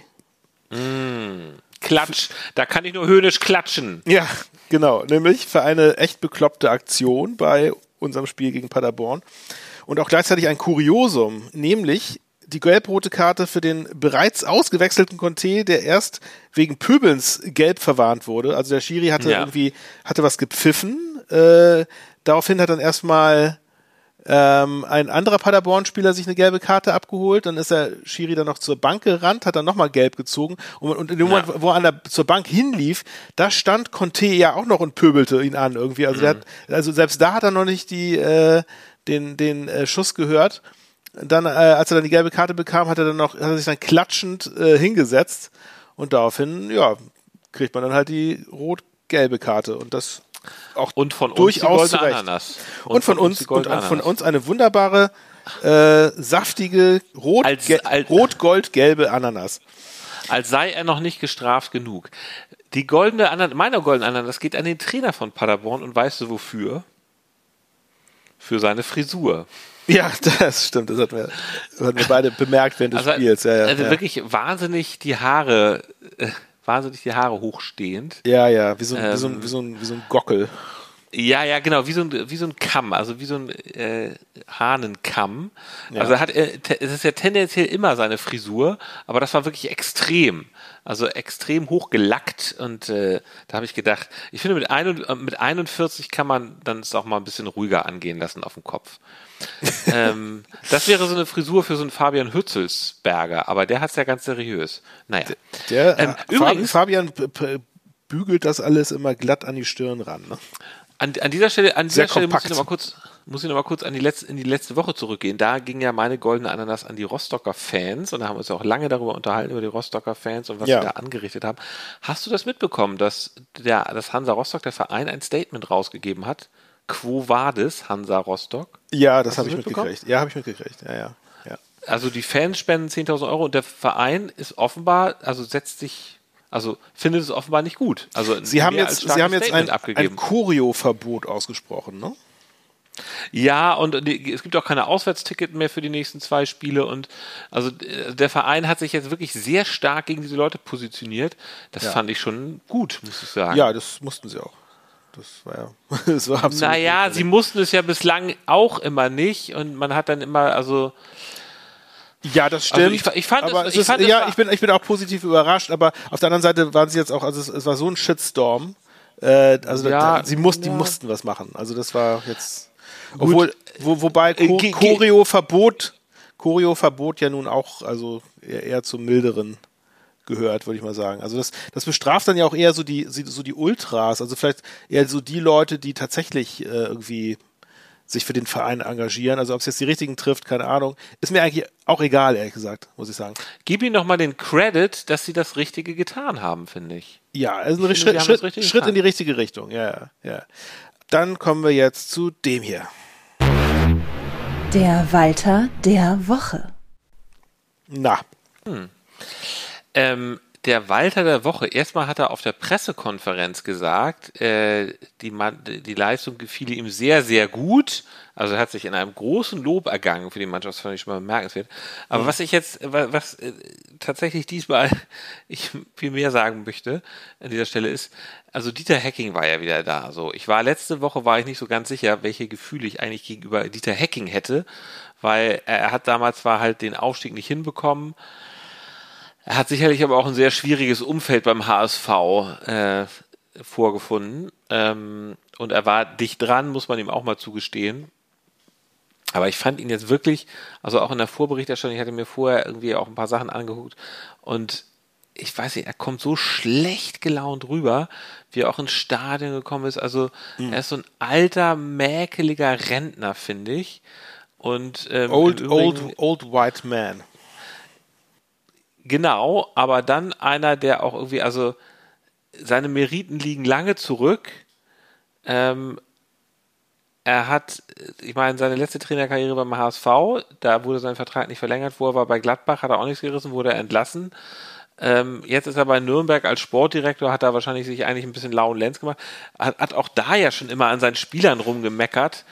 Klatsch, da kann ich nur höhnisch klatschen. Ja, genau. Nämlich für eine echt bekloppte Aktion bei unserem Spiel gegen Paderborn. Und auch gleichzeitig ein Kuriosum, nämlich die gelb-rote Karte für den bereits ausgewechselten Conte, der erst wegen Pöbelns gelb verwarnt wurde. Also der Schiri hatte Ja. irgendwie, hatte was gepfiffen. Äh, daraufhin hat dann erstmal ähm, ein anderer Paderborn-Spieler sich eine gelbe Karte abgeholt, dann ist der Schiri dann noch zur Bank gerannt, hat dann nochmal gelb gezogen. Und, und in dem Moment, wo er an der, zur Bank hinlief, da stand Conte ja auch noch und pöbelte ihn an irgendwie. Also, der hat, also selbst da hat er noch nicht die, äh, den, den äh, Schuss gehört. Dann, äh, als er dann die gelbe Karte bekam, hat er dann noch, hat er sich dann klatschend äh, hingesetzt. Und daraufhin, ja, kriegt man dann halt die rot-gelbe Karte. Und das auch Und von uns durchaus die goldene. Ananas. Und, von, uns die und goldene an- von Ananas. uns eine wunderbare, äh, saftige, rot, rot-gold-gelbe Ananas. Als sei er noch nicht gestraft genug. Die goldene Ananas, meine goldene Ananas geht an den Trainer von Paderborn und weißt du wofür? Für seine Frisur. Ja, das stimmt. Das hatten wir, hatten wir beide bemerkt während des Also, Spiels. Ja, ja, also ja. wirklich wahnsinnig die Haare, äh, wahnsinnig die Haare hochstehend. ja, ja, wie so, ein- wie, so, ein- Ähm, wie, so ein, wie so ein Gockel. Ja, ja, genau, wie so ein, wie so ein Kamm, also wie so ein äh, Hahnenkamm. Also er hat, äh, te- es ist ja tendenziell immer seine Frisur, aber das war wirklich extrem. Also extrem hochgelackt und äh, da habe ich gedacht, ich finde mit, ein, äh, mit 41 kann man dann es auch mal ein bisschen ruhiger angehen lassen auf dem Kopf. ähm, das wäre so eine Frisur für so einen Fabian Hützelsberger, aber der hat es ja ganz seriös. Naja. Der, ähm, äh, übrigens, Fabian bügelt das alles immer glatt an die Stirn ran. Ne? An, an dieser Stelle, an Sehr dieser Stelle muss ich kompakt. noch mal kurz, muss ich noch mal kurz an die letzte, in die letzte Woche zurückgehen. Da ging ja meine goldene Ananas an die Rostocker Fans und da haben wir uns ja auch lange darüber unterhalten über die Rostocker Fans und was Ja. sie da angerichtet haben. Hast du das mitbekommen, dass der, dass Hansa Rostock, der Verein, ein Statement rausgegeben hat? Quo vadis, Hansa Rostock? Ja, das habe ich mitgekriegt. Ja, habe ich mitgekriegt. Ja, ja. ja. Also die Fans spenden 10.000 Euro und der Verein ist offenbar, also setzt sich, also findet es offenbar nicht gut. Also Sie haben jetzt, Sie haben jetzt ein, ein. Choreo-Verbot ausgesprochen, ne? Ja, und die- es gibt auch keine Auswärtsticket mehr für die nächsten zwei Spiele und also äh, der Verein hat sich jetzt wirklich sehr stark gegen diese Leute positioniert. Das Ja. fand ich schon gut, muss ich sagen. Ja, das mussten sie auch. Das war ja, das war absolut. Naja, notwendig. sie mussten es ja bislang auch immer nicht und man hat dann immer, also Ja, das stimmt. Also ich- ich fand aber es- ich ist, fand ja, ich bin, ich bin auch positiv überrascht, aber auf der anderen Seite waren sie jetzt auch, also es, es war so ein Shitstorm. Äh, also Ja, da, sie mussten, die ja. mussten was machen. Also das war jetzt, obwohl, wo, wobei Äh, Cho- ge- ge- Choreo verbot, Choreo verbot ja nun auch, also eher, eher zum milderen gehört, würde ich mal sagen. Also das, das bestraft dann ja auch eher so die, so die Ultras, also vielleicht eher so die Leute, die tatsächlich äh, irgendwie sich für den Verein engagieren. Also ob es jetzt die richtigen trifft, keine Ahnung. Ist mir eigentlich auch egal, ehrlich gesagt, muss ich sagen. gib ihnen doch mal den Credit, dass sie das Richtige getan haben, finde ich. Ja, also ein Schritt, Schritt, Schritt in die richtige Richtung. Ja, ja, ja. Dann kommen wir jetzt zu dem hier. Der Walter der Woche. Na, Ähm, der Walter der Woche, erstmal hat er auf der Pressekonferenz gesagt, äh, die, Mann, die Leistung gefiel ihm sehr, sehr gut. Also er hat sich in einem großen Lob ergangen für die Mannschaft, das fand ich schon mal bemerkenswert. Aber was ich jetzt, wa- was äh, tatsächlich diesmal ich viel mehr sagen möchte an dieser Stelle ist, also Dieter Hecking war ja wieder da. So, ich war letzte Woche war ich nicht so ganz sicher, welche Gefühle ich eigentlich gegenüber Dieter Hecking hätte, weil er hat damals zwar halt den Aufstieg nicht hinbekommen. Er hat sicherlich aber auch ein sehr schwieriges Umfeld beim HSV äh, vorgefunden. Ähm, und er war dicht dran, muss man ihm auch mal zugestehen. Aber ich fand ihn jetzt wirklich, also auch in der Vorberichterstattung, ich hatte mir vorher irgendwie auch ein paar Sachen angeguckt und ich weiß nicht, er kommt so schlecht gelaunt rüber, wie er auch ins Stadion gekommen ist. Also er ist so ein alter, mäkeliger Rentner, finde ich. Und ähm, old, old, old white man. Genau, aber dann einer, der auch irgendwie, also seine Meriten liegen lange zurück. Ähm, er hat, ich meine, seine letzte Trainerkarriere beim HSV, da wurde sein Vertrag nicht verlängert, wo er war bei Gladbach, hat er auch nichts gerissen, wurde er entlassen. Ähm, jetzt ist er bei Nürnberg als Sportdirektor, hat er wahrscheinlich sich eigentlich ein bisschen lauen Lenz gemacht, hat, hat auch da ja schon immer an seinen Spielern rumgemeckert.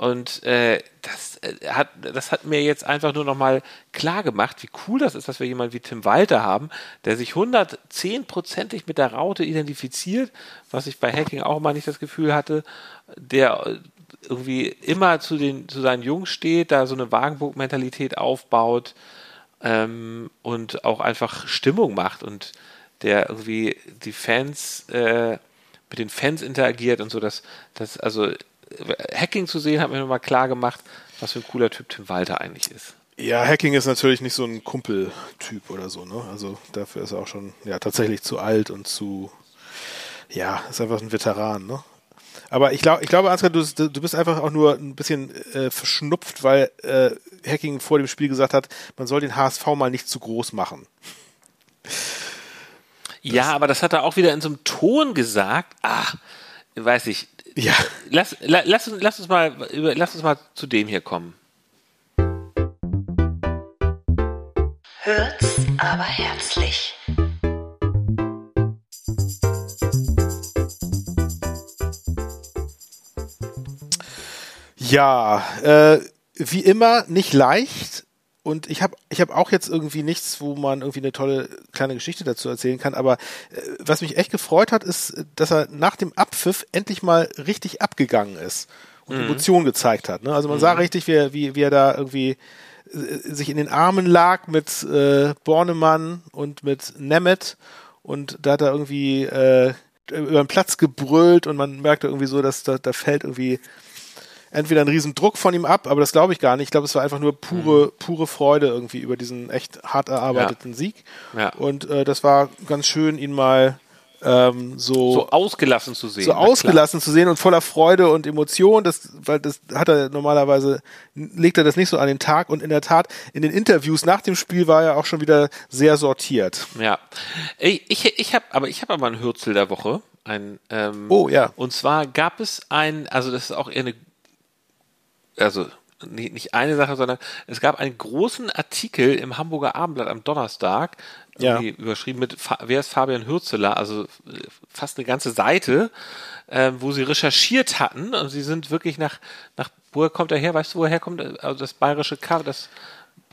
Und äh, das, äh, hat, das hat mir jetzt einfach nur nochmal klar gemacht, wie cool das ist, dass wir jemanden wie Tim Walter haben, der sich 110%ig mit der Raute identifiziert, was ich bei Hacking auch mal nicht das Gefühl hatte, der äh, irgendwie immer zu, den, zu seinen Jungs steht, da so eine Wagenburg-Mentalität aufbaut ähm, und auch einfach Stimmung macht und der irgendwie die Fans äh, mit den Fans interagiert und so, dass das also Hacking zu sehen hat mir nochmal klar gemacht, was für ein cooler Typ Tim Walter eigentlich ist. Ja, Hacking ist natürlich nicht so ein Kumpeltyp oder so, ne? Also dafür ist er auch schon ja tatsächlich zu alt und zu ja, ist einfach ein Veteran, ne? Aber ich glaube, ich glaube, Ansgar, du, du bist einfach auch nur ein bisschen äh, verschnupft, weil äh, Hacking vor dem Spiel gesagt hat, man soll den HSV mal nicht zu groß machen. Ja, aber das hat er auch wieder in so einem Ton gesagt. Ah, weiß ich. Ja. Lass, la, lass, uns- lass uns mal, über- lass uns mal zu dem hier kommen. Hört's aber herzlich. Ja, äh, wie immer nicht leicht. Und ich habe ich hab auch jetzt irgendwie nichts, wo man irgendwie eine tolle kleine Geschichte dazu erzählen kann. Aber äh, was mich echt gefreut hat, ist, dass er nach dem Abpfiff endlich mal richtig abgegangen ist und Emotionen gezeigt hat. Ne? Also man sah richtig, wie, er- wie, wie er da irgendwie äh, sich in den Armen lag mit äh, Bornemann und mit Nemeth. Und da hat er irgendwie äh, über den Platz gebrüllt und man merkte irgendwie so, dass da, da fällt irgendwie entweder ein riesen Druck von ihm ab, aber das glaube ich gar nicht. Ich glaube, es war einfach nur pure, pure Freude irgendwie über diesen echt hart erarbeiteten Sieg. Ja. Und äh, das war ganz schön, ihn mal ähm, so, So ausgelassen zu sehen. so ausgelassen zu sehen und voller Freude und Emotion. Das, weil das hat er normalerweise, legt er das nicht so an den Tag. Und in der Tat, in den Interviews nach dem Spiel war er auch schon wieder sehr sortiert. Ja. Ich, ich, ich habe, aber ich habe aber einen Hürzel der Woche. Ein, ähm, Oh, ja. Und zwar gab es ein, also das ist auch eher eine, also nicht, nicht eine Sache, sondern es gab einen großen Artikel im Hamburger Abendblatt am Donnerstag, Ja. überschrieben mit Wer ist Fabian Hürzeler? Also äh, fast eine ganze Seite, äh, wo sie recherchiert hatten und sie sind wirklich nach, nach woher kommt er her? Weißt du, woher er kommt? Also das bayerische Kaff, das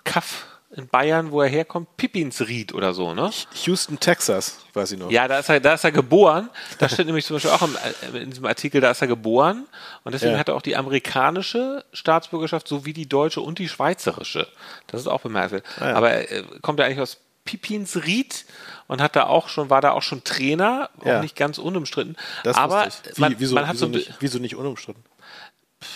Kaff in Bayern, wo er herkommt, Pippinsried oder so, ne? Houston, Texas, weiß ich noch. Ja, da ist er, da ist er geboren. Da steht nämlich zum Beispiel auch im, äh, in diesem Artikel, da ist er geboren. Und deswegen Ja. hat er auch die amerikanische Staatsbürgerschaft sowie die deutsche und die schweizerische. Das ist auch bemerkenswert. Ah, ja. Aber er äh, kommt ja eigentlich aus Pippinsried und hat da auch schon, war da auch schon Trainer, auch Ja. nicht ganz unumstritten. Das Aber wusste ich. Wie, man, wieso, man hat wieso, so nicht, wieso nicht unumstritten?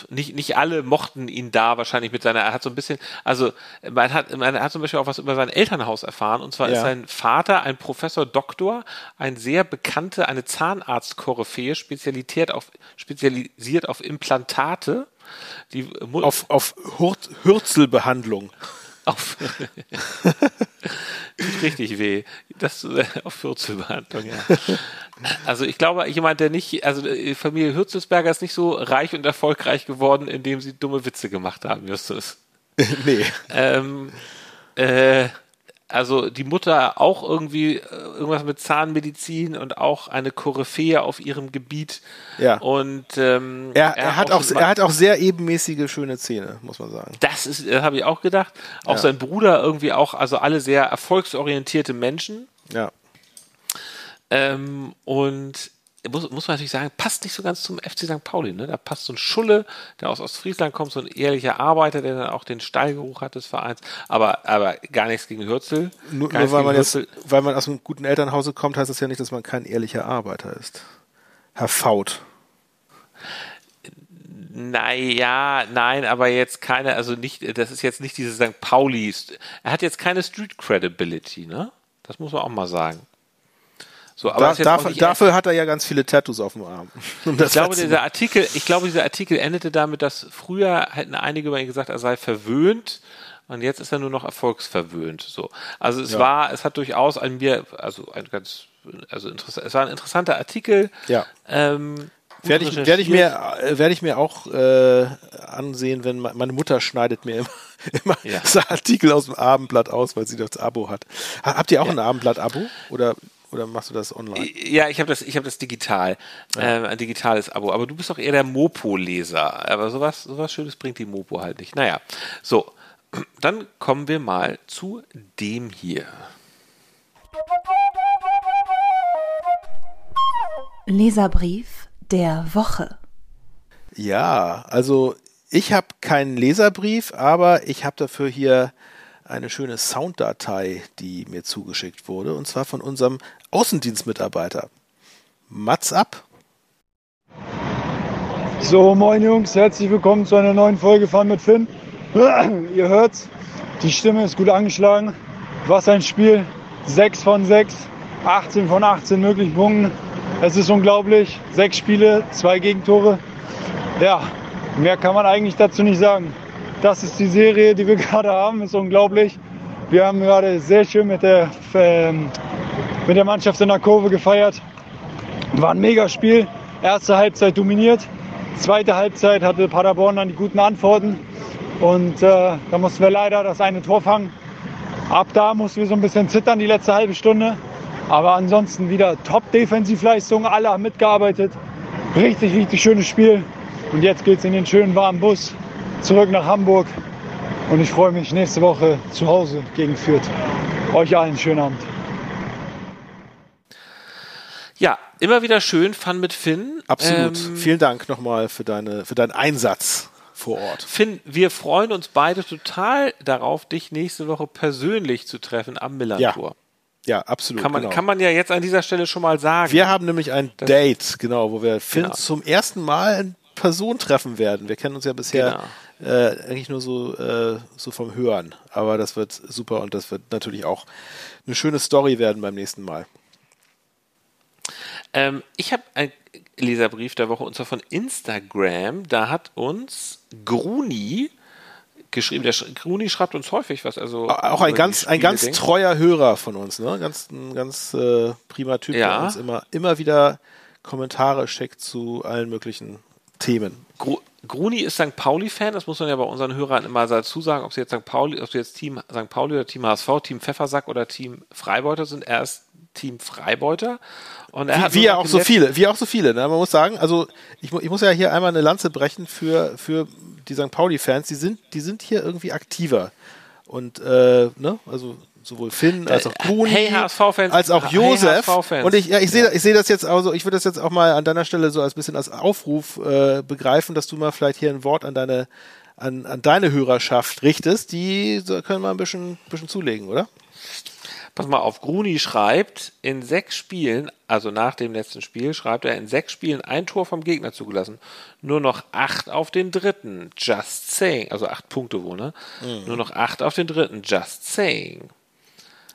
Nicht, nicht alle mochten ihn da wahrscheinlich mit seiner, er hat so ein bisschen, also man hat, man hat zum Beispiel auch was über sein Elternhaus erfahren und zwar ist Ja. sein Vater ein Professor Doktor, ein sehr bekannte, eine Zahnarzt-Koryphäe, spezialisiert auf, spezialisiert auf Implantate, die Auf, auf Hurt, Hürzelbehandlung. Auf tut richtig weh. Das äh, auf Hürzelbehandlung, ja. Also ich glaube, jemand, der nicht, also die Familie Hürzelsberger ist nicht so reich und erfolgreich geworden, indem sie dumme Witze gemacht haben, Justus. nee. Ähm, äh, also die Mutter auch irgendwie äh, irgendwas mit Zahnmedizin und auch eine Koryphäe auf ihrem Gebiet. Ja. Und ähm, Er, er, hat auch, er hat auch sehr ebenmäßige, schöne Zähne, muss man sagen. das ist, das habe ich auch gedacht. Auch Ja. sein Bruder irgendwie auch, also alle sehr erfolgsorientierte Menschen. Ja. Ähm, und muss, muss man natürlich sagen, passt nicht so ganz zum FC St. Pauli. Ne? Da passt so ein Schulle, der aus Ostfriesland kommt, so ein ehrlicher Arbeiter, der dann auch den Stallgeruch hat des Vereins. Aber, aber gar nichts gegen Hürzel. Nur, nur weil man jetzt, Hürzel. weil man aus einem guten Elternhause kommt, heißt das ja nicht, dass man kein ehrlicher Arbeiter ist. Herr Faut. Naja, nein, aber jetzt keine, also nicht, das ist jetzt nicht diese St. Pauli. Er hat jetzt keine Street Credibility, ne? Das muss man auch mal sagen. So, aber Da, dafür, dafür hat er ja ganz viele Tattoos auf dem Arm. Um Ich glaube, dieser Artikel, ich glaube, dieser Artikel endete damit, dass früher hätten einige über ihn gesagt, er sei verwöhnt und jetzt ist er nur noch erfolgsverwöhnt. So. Also es Ja. war, es hat durchaus an mir, also ein ganz, also interessant, es war ein interessanter Artikel. Ja. Ähm, Werde ich, werde ich mir, äh, werde ich mir auch äh, ansehen, wenn me- meine Mutter schneidet mir immer, immer Ja. Artikel aus dem Abendblatt aus, weil sie das Abo hat. Ha- Habt ihr auch ein Abendblatt-Abo oder, oder machst du das online? Ja, ich habe das, ich habe das digital, ähm, ein digitales Abo. Aber du bist doch eher der Mopo-Leser. Aber sowas, sowas Schönes bringt die Mopo halt nicht. Naja, so. Dann kommen wir mal zu dem hier. Leserbrief der Woche. Ja, also ich habe keinen Leserbrief, aber ich habe dafür hier eine schöne Sounddatei, die mir zugeschickt wurde, und zwar von unserem Außendienstmitarbeiter. Mats ab. So, moin Jungs, herzlich willkommen zu einer neuen Folge Fahren mit Finn. Ihr hört's, die Stimme ist gut angeschlagen. Was ein Spiel. 6 von 6, 18 von 18 möglichen Punkten. Es ist unglaublich. Sechs Spiele, zwei Gegentore. Ja, mehr kann man eigentlich dazu nicht sagen. Das ist die Serie, die wir gerade haben, ist unglaublich. Wir haben gerade sehr schön mit der, ähm, mit der Mannschaft in der Kurve gefeiert. War ein mega Spiel. Erste Halbzeit dominiert. Zweite Halbzeit hatte Paderborn dann die guten Antworten. Und äh, da mussten wir leider das eine Tor fangen. Ab da mussten wir so ein bisschen zittern die letzte halbe Stunde. Aber ansonsten wieder Top-Defensivleistung. Alle haben mitgearbeitet. Richtig, richtig schönes Spiel. Und jetzt geht es in den schönen warmen Bus zurück nach Hamburg. Und ich freue mich nächste Woche zu Hause gegen Fürth. Euch allen schönen Abend. Ja, immer wieder schön, Fun mit Finn. Absolut. Ähm, Vielen Dank nochmal für, deine, für deinen Einsatz vor Ort. Finn, wir freuen uns beide total darauf, dich nächste Woche persönlich zu treffen am Millantor. Ja, absolut. Kann, man, genau. kann man ja jetzt an dieser Stelle schon mal sagen. Wir haben nämlich ein Date, genau, wo wir Finn Genau. zum ersten Mal in Person treffen werden. Wir kennen uns ja bisher Genau. äh, eigentlich nur so, äh, so vom Hören. Aber das wird super und das wird natürlich auch eine schöne Story werden beim nächsten Mal. Ähm, ich habe einen Leserbrief der Woche und zwar von Instagram. Da hat uns Gruni geschrieben. Der Gruni schreibt uns häufig was. Also Auch ein ganz, ein ganz denkt. treuer Hörer von uns, ne? Ganz, ein ganz äh, prima Typ, Ja. der uns immer, immer wieder Kommentare schickt zu allen möglichen Themen. Gru Gruni ist St. Pauli-Fan, das muss man ja bei unseren Hörern immer dazu sagen, ob sie jetzt St. Pauli, ob sie jetzt Team St. Pauli oder Team HSV, Team Pfeffersack oder Team Freibeuter sind. Er ist Team Freibeuter. Und er Wie, hat wie ja auch so viele, wie auch so viele. Ne? Man muss sagen, also ich, ich muss ja hier einmal eine Lanze brechen für, für die St. Pauli-Fans. Die sind, die sind hier irgendwie aktiver. Und äh, ne, also sowohl Finn als auch Gruni, hey, als auch hey, Josef. HSV-Fans. und ich, ja, ich sehe ich sehe das jetzt also, ich würde das jetzt auch mal an deiner Stelle so als bisschen als Aufruf äh, begreifen, dass du mal vielleicht hier ein Wort an deine an, an deine Hörerschaft richtest. Die können mal ein bisschen, bisschen zulegen, oder? Pass mal auf, Gruni schreibt, in sechs Spielen, also nach dem letzten Spiel, schreibt er, in sechs Spielen ein Tor vom Gegner zugelassen. Nur noch acht auf den dritten. Just saying. Also acht Punkte wohl, ne? Mhm. Nur noch acht auf den dritten. Just saying.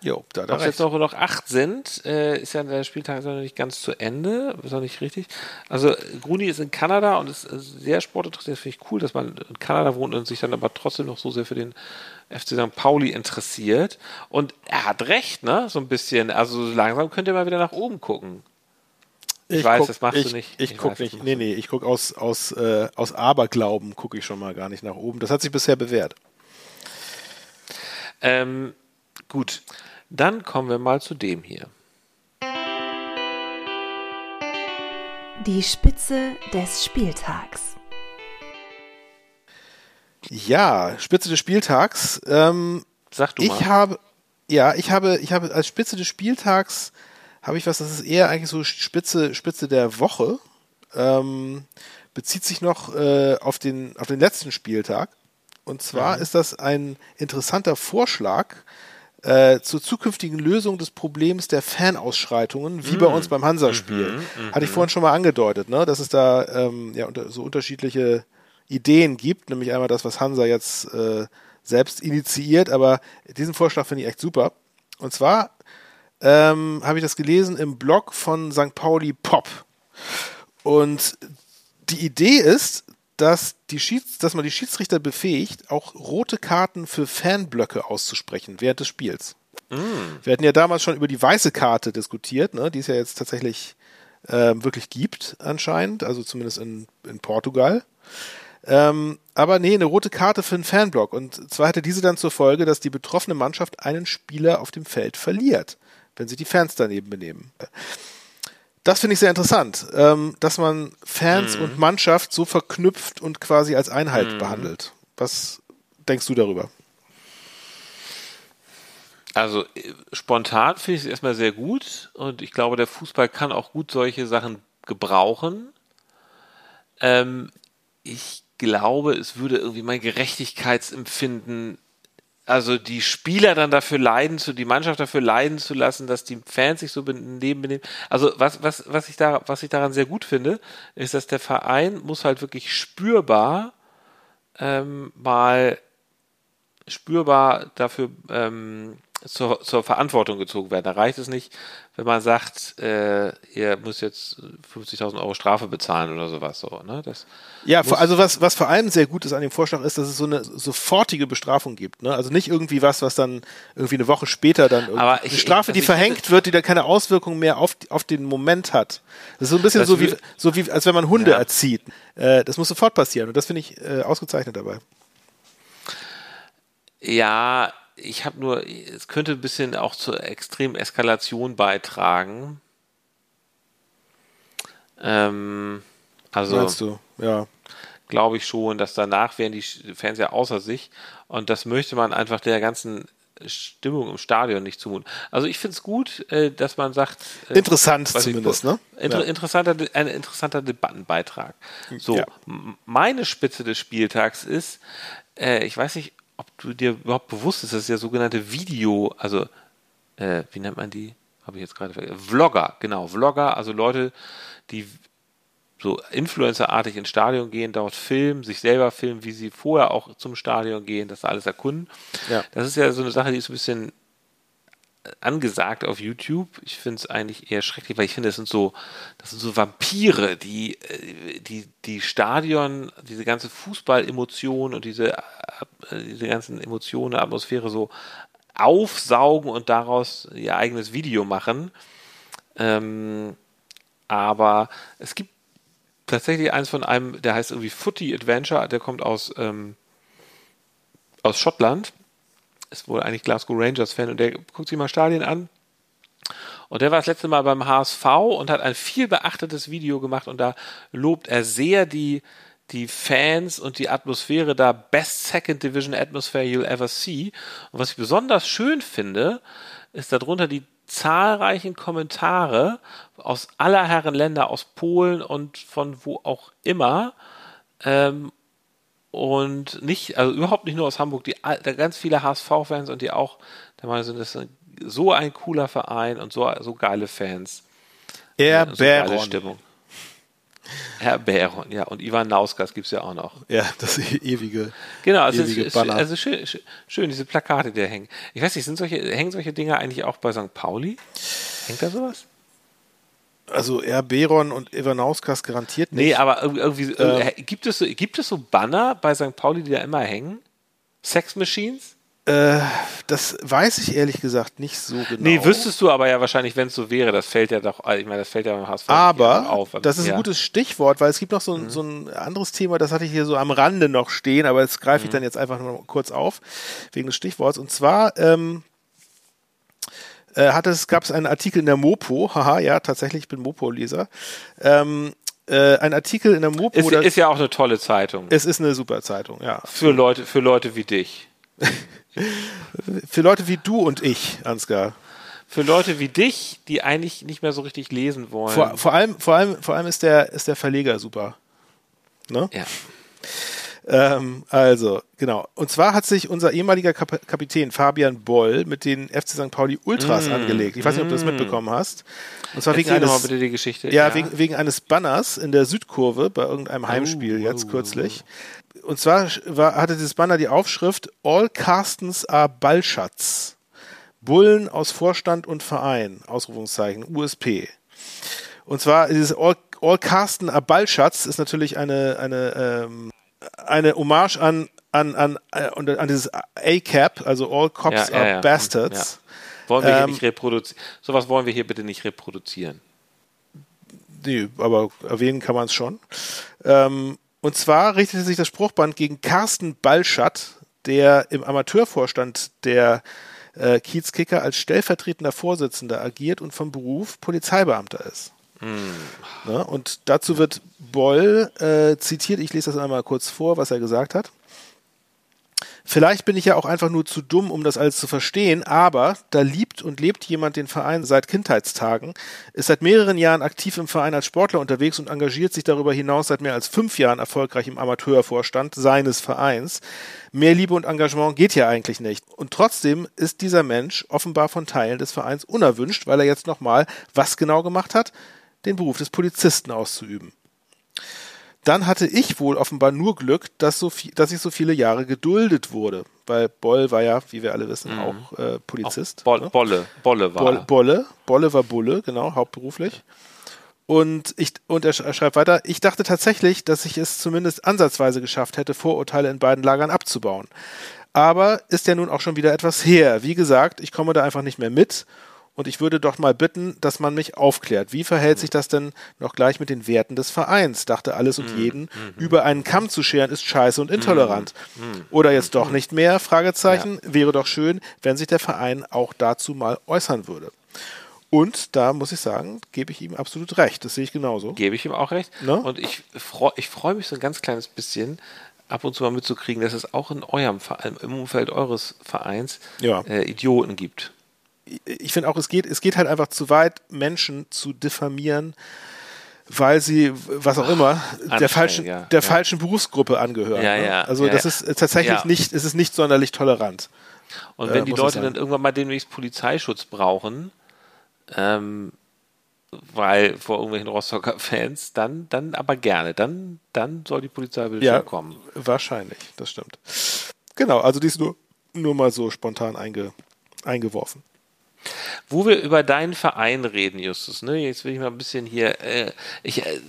Jo, da hat er Ob es jetzt noch, noch acht sind, äh, ist ja der Spieltag ja noch nicht ganz zu Ende, ist noch nicht richtig. Also Gruni ist in Kanada und ist äh, sehr sportinteressiert. Finde ich cool, dass man in Kanada wohnt und sich dann aber trotzdem noch so sehr für den FC St. Pauli interessiert. Und er hat recht, ne? So ein bisschen. Also so langsam könnt ihr mal wieder nach oben gucken. Ich weiß, das machst ich, du nicht. Ich, Ich guck das nicht. Nee, nee, ich gucke aus, aus, äh, aus Aberglauben, gucke ich schon mal gar nicht nach oben. Das hat sich bisher bewährt. Ähm, gut, dann kommen wir mal zu dem hier. Die Spitze des Spieltags. Ja, Spitze des Spieltags. Ähm, Sag du ich mal. habe, ja, ich habe, ich habe als Spitze des Spieltags habe ich was, das ist eher eigentlich so Spitze, Spitze der Woche. Ähm, bezieht sich noch äh, auf den, auf den letzten Spieltag. Und zwar ist das ein interessanter Vorschlag äh, zur zukünftigen Lösung des Problems der Fanausschreitungen, wie bei uns beim Hansa-Spiel. Hatte ich vorhin schon mal angedeutet, ne? dass es da ähm, ja, so unterschiedliche Ideen gibt, nämlich einmal das, was Hansa jetzt äh, selbst initiiert, aber diesen Vorschlag finde ich echt super. Und zwar ähm, habe ich das gelesen im Blog von St. Pauli Pop. Und die Idee ist, dass, die Schieds, dass man die Schiedsrichter befähigt, auch rote Karten für Fanblöcke auszusprechen während des Spiels. Wir hatten ja damals schon über die weiße Karte diskutiert, ne, die es ja jetzt tatsächlich ähm, wirklich gibt, anscheinend, also zumindest in, in Portugal. Ähm, aber nee, eine rote Karte für einen Fanblock. Und zwar hatte diese dann zur Folge, dass die betroffene Mannschaft einen Spieler auf dem Feld verliert, wenn sich die Fans daneben benehmen. Das finde ich sehr interessant, ähm, dass man Fans und Mannschaft so verknüpft und quasi als Einheit behandelt. Was denkst du darüber? Also äh, spontan finde ich es erstmal sehr gut und ich glaube, der Fußball kann auch gut solche Sachen gebrauchen. Ähm, ich glaube, es würde irgendwie mein Gerechtigkeitsempfinden, also die Spieler dann dafür leiden zu, die Mannschaft dafür leiden zu lassen, dass die Fans sich so beneben, benehmen. Also was, was, was ich da, was ich daran sehr gut finde, ist, dass der Verein muss halt wirklich spürbar ähm, mal spürbar dafür ähm, zur, zur Verantwortung gezogen werden. Da reicht es nicht, wenn man sagt, äh, ihr müsst jetzt 50.000 Euro Strafe bezahlen oder sowas. So, ne? das, Ja, also was, was vor allem sehr gut ist an dem Vorschlag ist, dass es so eine sofortige Bestrafung gibt. Ne? Also nicht irgendwie was, was dann irgendwie eine Woche später dann irgendwie Aber ich- eine Strafe, ich- die also ich verhängt wird, die dann keine Auswirkungen mehr auf, auf den Moment hat. Das ist so ein bisschen so wie, so wie, als wenn man Hunde Ja. erzieht. Äh, das muss sofort passieren und das finde ich äh, ausgezeichnet dabei. ja, ich habe nur, es könnte ein bisschen auch zur extremen Eskalation beitragen. Ähm, also Meinst du? Ja. glaube ich schon, dass danach wären die Fans ja außer sich und das möchte man einfach der ganzen Stimmung im Stadion nicht zumuten. Also ich finde es gut, äh, dass man sagt, äh, Interessant weiß ich, zumindest, ne? Inter Ja. interessanter, ein interessanter Debattenbeitrag. So, Ja. meine Spitze des Spieltags ist, äh, ich weiß nicht, du dir überhaupt bewusst ist ja sogenannte Video, also äh, wie nennt man die? Habe ich jetzt gerade vergessen. Vlogger, genau, Vlogger, also Leute, die so Influencer-artig ins Stadion gehen, dort filmen, sich selber filmen, wie sie vorher auch zum Stadion gehen, das alles erkunden. Ja. Das ist ja so eine Sache, die ist ein bisschen angesagt auf YouTube. Ich finde es eigentlich eher schrecklich, weil ich finde, das sind so, das sind so Vampire, die, äh, die, die Stadion, diese ganze Fußball-Emotion und diese, äh, diese ganzen Emotionen, Atmosphäre so aufsaugen und daraus ihr eigenes Video machen. Ähm, aber es gibt tatsächlich eins von einem, der heißt irgendwie Footy Adventure, der kommt aus, ähm, aus Schottland. Ist wohl eigentlich Glasgow Rangers Fan und der guckt sich mal Stadien an Und der war das letzte Mal beim HSV und hat ein viel beachtetes Video gemacht und da lobt er sehr die, die Fans und die Atmosphäre da. Best Second Division Atmosphere you'll ever see. Und was ich besonders schön finde, ist darunter die zahlreichen Kommentare aus aller Herren Länder, aus Polen und von wo auch immer. Ähm, und nicht, also überhaupt nicht nur aus Hamburg, die da ganz viele HSV-Fans und die auch der Meinung sind, das ist so ein cooler Verein und so, so geile Fans. Er so geile Baron. Stimmung. Herr Baron, ja, und Ivan Nauskas gibt es ja auch noch. Ja, das ewige. Genau, also, ewige ist, Banner. also schön, schön, diese Plakate, die da hängen. Ich weiß nicht, sind solche, hängen solche Dinger eigentlich auch bei St. Pauli? Hängt da sowas? Also er Beron und Ivanauskas garantiert nicht. Nee, aber irgendwie, irgendwie Ähm. äh, gibt, es so, gibt es so Banner bei St. Pauli, die da immer hängen? Sex Machines? Äh, das weiß ich ehrlich gesagt nicht so genau. Nee, wüsstest du aber ja wahrscheinlich, wenn es so wäre. Das fällt ja doch, ich meine, das fällt ja beim HSV Aber auf. das ist ja. ein gutes Stichwort, weil es gibt noch so ein, so ein anderes Thema, das hatte ich hier so am Rande noch stehen, aber das greife ich dann jetzt einfach nur kurz auf, wegen des Stichworts. Und zwar ähm, äh, hat es, gab es einen Artikel in der Mopo, haha, ja, tatsächlich, ich bin Mopo-Leser, ähm, äh, ein Artikel in der Mopo, Ist, ist ja auch eine tolle Zeitung. es ist eine super Zeitung, ja. Für Leute, für Leute wie dich. Für Leute wie du und ich, Ansgar. Für Leute wie dich, die eigentlich nicht mehr so richtig lesen wollen. Vor, vor allem, vor allem, vor allem ist der, ist der Verleger super. Ne? ja. Ähm, also, genau. Und zwar hat sich unser ehemaliger Kap Kapitän Fabian Boll mit den FC St. Pauli Ultras angelegt. Ich weiß nicht, ob du das mitbekommen hast. Und zwar wegen Mm. Erzähl eines, bitte die Geschichte. ja, Wegen, wegen eines Banners in der Südkurve bei irgendeinem Heimspiel Oh, jetzt kürzlich. Und zwar war, hatte dieses Banner die Aufschrift All Carstens are Ballschatz. Bullen aus Vorstand und Verein, Ausrufungszeichen, USP. Und zwar dieses All, All Carsten Ballschatz ist natürlich eine, eine, ähm, eine Hommage an, an, an, äh, und an dieses A-Cap, also All Cops Ja, ja, are. Bastards. Wollen wir hier Ähm, nicht reproduzieren? Sowas wollen wir hier bitte nicht reproduzieren. Nee, aber erwähnen kann man es schon. Ähm, und zwar richtete sich das Spruchband gegen Carsten Ballschatt, der im Amateurvorstand der äh, Kiezkicker als stellvertretender Vorsitzender agiert und vom Beruf Polizeibeamter ist. Ne? Und dazu wird Boll äh, zitiert, ich lese das einmal kurz vor, was er gesagt hat. Vielleicht bin ich ja auch einfach nur zu dumm, um das alles zu verstehen, aber da liebt und lebt jemand den Verein seit Kindheitstagen, ist seit mehreren Jahren aktiv im Verein als Sportler unterwegs und engagiert sich darüber hinaus seit mehr als fünf Jahren erfolgreich im Amateurvorstand seines Vereins. Mehr Liebe und Engagement geht ja eigentlich nicht. Und trotzdem ist dieser Mensch offenbar von Teilen des Vereins unerwünscht, weil er jetzt nochmal was genau gemacht hat? Den Beruf des Polizisten auszuüben. Dann hatte ich wohl offenbar nur Glück, dass, so viel, dass ich so viele Jahre geduldet wurde. Weil Boll war ja, wie wir alle wissen, auch äh, Polizist. Boll, ne? Bolle, Bolle war. Boll, Bolle. Bolle war Bulle, genau, hauptberuflich. Und, ich, und er schreibt weiter, ich dachte tatsächlich, dass ich es zumindest ansatzweise geschafft hätte, Vorurteile in beiden Lagern abzubauen. Aber ist ja nun auch schon wieder etwas her. Wie gesagt, ich komme da einfach nicht mehr mit. Und ich würde doch mal bitten, dass man mich aufklärt. Wie verhält sich das denn noch gleich mit den Werten des Vereins? Dachte alles und jeden, über einen Kamm zu scheren ist scheiße und intolerant. Oder jetzt doch nicht mehr? Fragezeichen. Wäre doch schön, wenn sich der Verein auch dazu mal äußern würde. Und da muss ich sagen, gebe ich ihm absolut recht. Das sehe ich genauso. Gebe ich ihm auch recht. Ne? Und ich freue ich freu mich so ein ganz kleines bisschen, ab und zu mal mitzukriegen, dass es auch in eurem Verein, im Umfeld eures Vereins Ja. äh, Idioten gibt. Ich finde auch, es geht, es geht halt einfach zu weit, Menschen zu diffamieren, weil sie, was auch immer, der anstrengend, falschen, ja. der Ja. falschen Berufsgruppe angehören. Ja, ne? ja, Also das ist äh, tatsächlich nicht, es ist nicht sonderlich tolerant. Und Äh, wenn die muss ich Leute dann irgendwann mal demnächst Polizeischutz brauchen, ähm, weil vor irgendwelchen Rostocker Fans, dann, dann aber gerne. Dann, dann soll die Polizei bitte Ja, kommen. wahrscheinlich, das stimmt. Genau, also die ist nur, nur mal so spontan einge, eingeworfen. Wo wir über deinen Verein reden, Justus, ne? Jetzt will ich mal ein bisschen hier. Äh, ich, äh,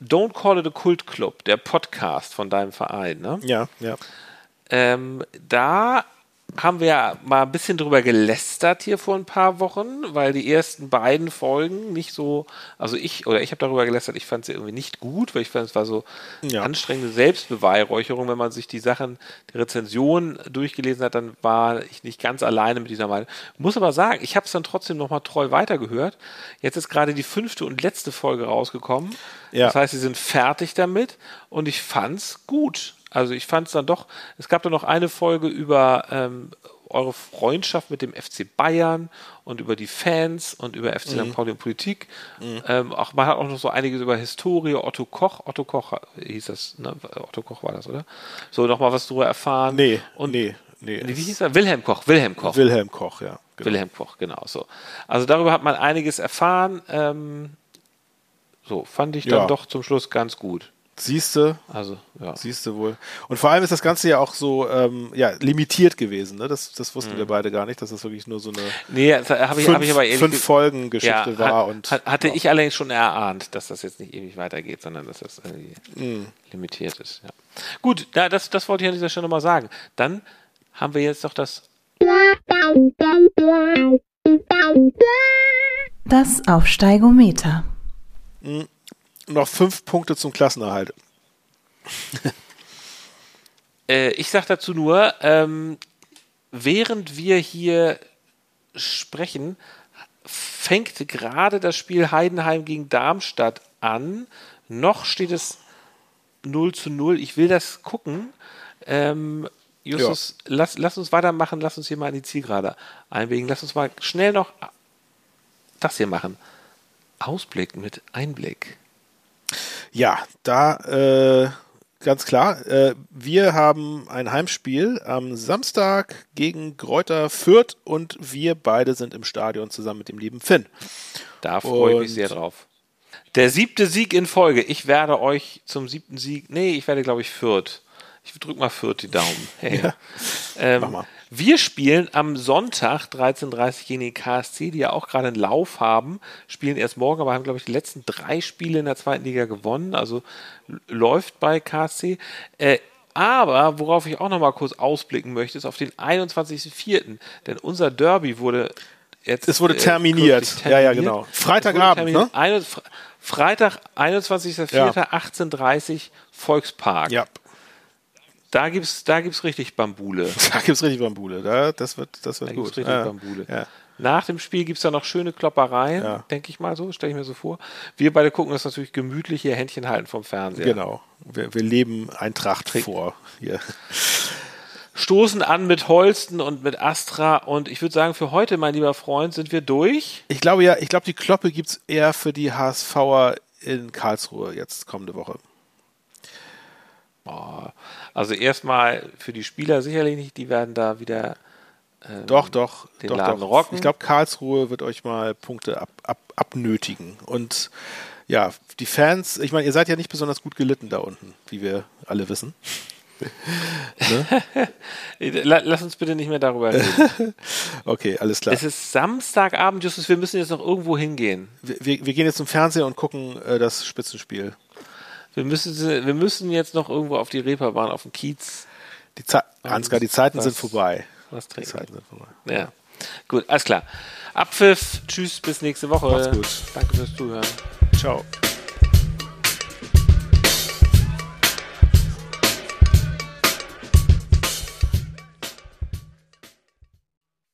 Don't Call It a Cult Club, der Podcast von deinem Verein, ne? Ja, ja. Ähm, da haben wir ja mal ein bisschen drüber gelästert hier vor ein paar Wochen, weil die ersten beiden Folgen nicht so, also ich, oder ich habe darüber gelästert, ich fand sie irgendwie nicht gut, weil ich fand, es war so Ja. anstrengende Selbstbeweihräucherung. Wenn man sich die Sachen, die Rezension durchgelesen hat, dann war ich nicht ganz alleine mit dieser Meinung. Muss aber sagen, ich habe es dann trotzdem nochmal treu weitergehört. Jetzt ist gerade die fünfte und letzte Folge rausgekommen. Ja. Das heißt, sie sind fertig damit und ich fand's gut. Also ich fand es dann doch, es gab da noch eine Folge über ähm, eure Freundschaft mit dem FC Bayern und über die Fans und über FC Mhm. St. Pauli und Politik. Ähm, auch, man hat auch noch so einiges über Historie, Otto Koch, Otto Koch hieß das, ne? Otto Koch war das, oder? So nochmal was drüber erfahren. Nee, und nee, nee. Nee, wie hieß er? Wilhelm Koch, Wilhelm Koch. Wilhelm Koch, ja. Genau. Wilhelm Koch, genau so. Also darüber hat man einiges erfahren. Ähm, so, fand ich dann Ja. doch zum Schluss ganz gut. Siehste, Also, ja. siehste wohl. Und vor allem ist das Ganze ja auch so ähm, ja, limitiert gewesen. Ne? Das, das Mhm. wussten wir beide gar nicht, dass das wirklich nur so eine Nee, das habe ich, fünf, hab ich aber fünf ge- Folgen Geschichte ja, war. hat, und, hat, hatte ja. ich allerdings schon erahnt, dass das jetzt nicht ewig weitergeht, sondern dass das irgendwie Mhm. limitiert ist. Ja. Gut, da, das, das wollte ich an dieser Stelle mal sagen. Dann haben wir jetzt noch das Das Aufsteigometer. Noch fünf Punkte zum Klassenerhalt. Äh, ich sage dazu nur, ähm, während wir hier sprechen, fängt gerade das Spiel Heidenheim gegen Darmstadt an. Noch steht es 0 zu 0. Ich will das gucken. Ähm, Justus, lass, lass uns weitermachen. Lass uns hier mal in die Zielgerade einwägen. Lass uns mal schnell noch das hier machen. Ausblick mit Einblick. Ja, da äh, ganz klar. Äh, wir haben ein Heimspiel am Samstag gegen Gräuter Fürth und wir beide sind im Stadion zusammen mit dem lieben Finn. Da freue ich mich sehr drauf. Der siebte Sieg in Folge. Ich werde euch zum siebten Sieg. Nee, ich werde, glaube ich, Fürth. Ich drück mal Fürth die Daumen. Hey. Ähm, Mach mal. Wir spielen am Sonntag 13.30 gegen den KSC, die ja auch gerade einen Lauf haben. Spielen erst morgen, aber haben, glaube ich, die letzten drei Spiele in der zweiten Liga gewonnen. Also läuft bei KSC. Äh, aber worauf ich auch noch mal kurz ausblicken möchte, ist auf den 21.04. Denn unser Derby wurde jetzt. Es wurde äh, terminiert. Ja, ja, terminiert. genau. Freitagabend, terminiert. ne? Fre- Freitag, 21.04.18.30 Volkspark. Ja, Da gibt's, da gibt's richtig Bambule. da gibt's richtig Bambule. Da, das wird, das wird Da gut. richtig ja. Bambule. Ja. Nach dem Spiel gibt's da noch schöne Kloppereien, Ja. denke ich mal so, stelle ich mir so vor. Wir beide gucken das natürlich gemütlich hier Händchen halten vom Fernseher. Genau. Wir, wir leben Eintracht vor. Hier. Stoßen an mit Holsten und mit Astra und ich würde sagen, für heute, mein lieber Freund, sind wir durch. Ich glaube ja, ich glaube, die Kloppe gibt's eher für die HSVer in Karlsruhe jetzt kommende Woche. Oh, also erstmal für die Spieler sicherlich nicht, die werden da wieder Doch, doch, den doch, Laden doch. rocken. Ich glaube, Karlsruhe wird euch mal Punkte ab, ab, abnötigen. Und ja, die Fans, ich meine, ihr seid ja nicht besonders gut gelitten da unten, wie wir alle wissen. La- Lass uns bitte nicht mehr darüber reden. Okay, alles klar. es ist Samstagabend, Justus, wir müssen jetzt noch irgendwo hingehen. Wir, wir, wir gehen jetzt zum Fernseher und gucken äh, das Spitzenspiel. Wir müssen, wir müssen jetzt noch irgendwo auf die Reeperbahn, auf den Kiez Die Ze Ansgar, die Zeiten was- sind vorbei. was Die trinken. Zeiten sind vorbei. Ja. Gut, alles klar. Abpfiff, tschüss, bis nächste Woche. Macht's gut. Danke fürs Zuhören. Ciao.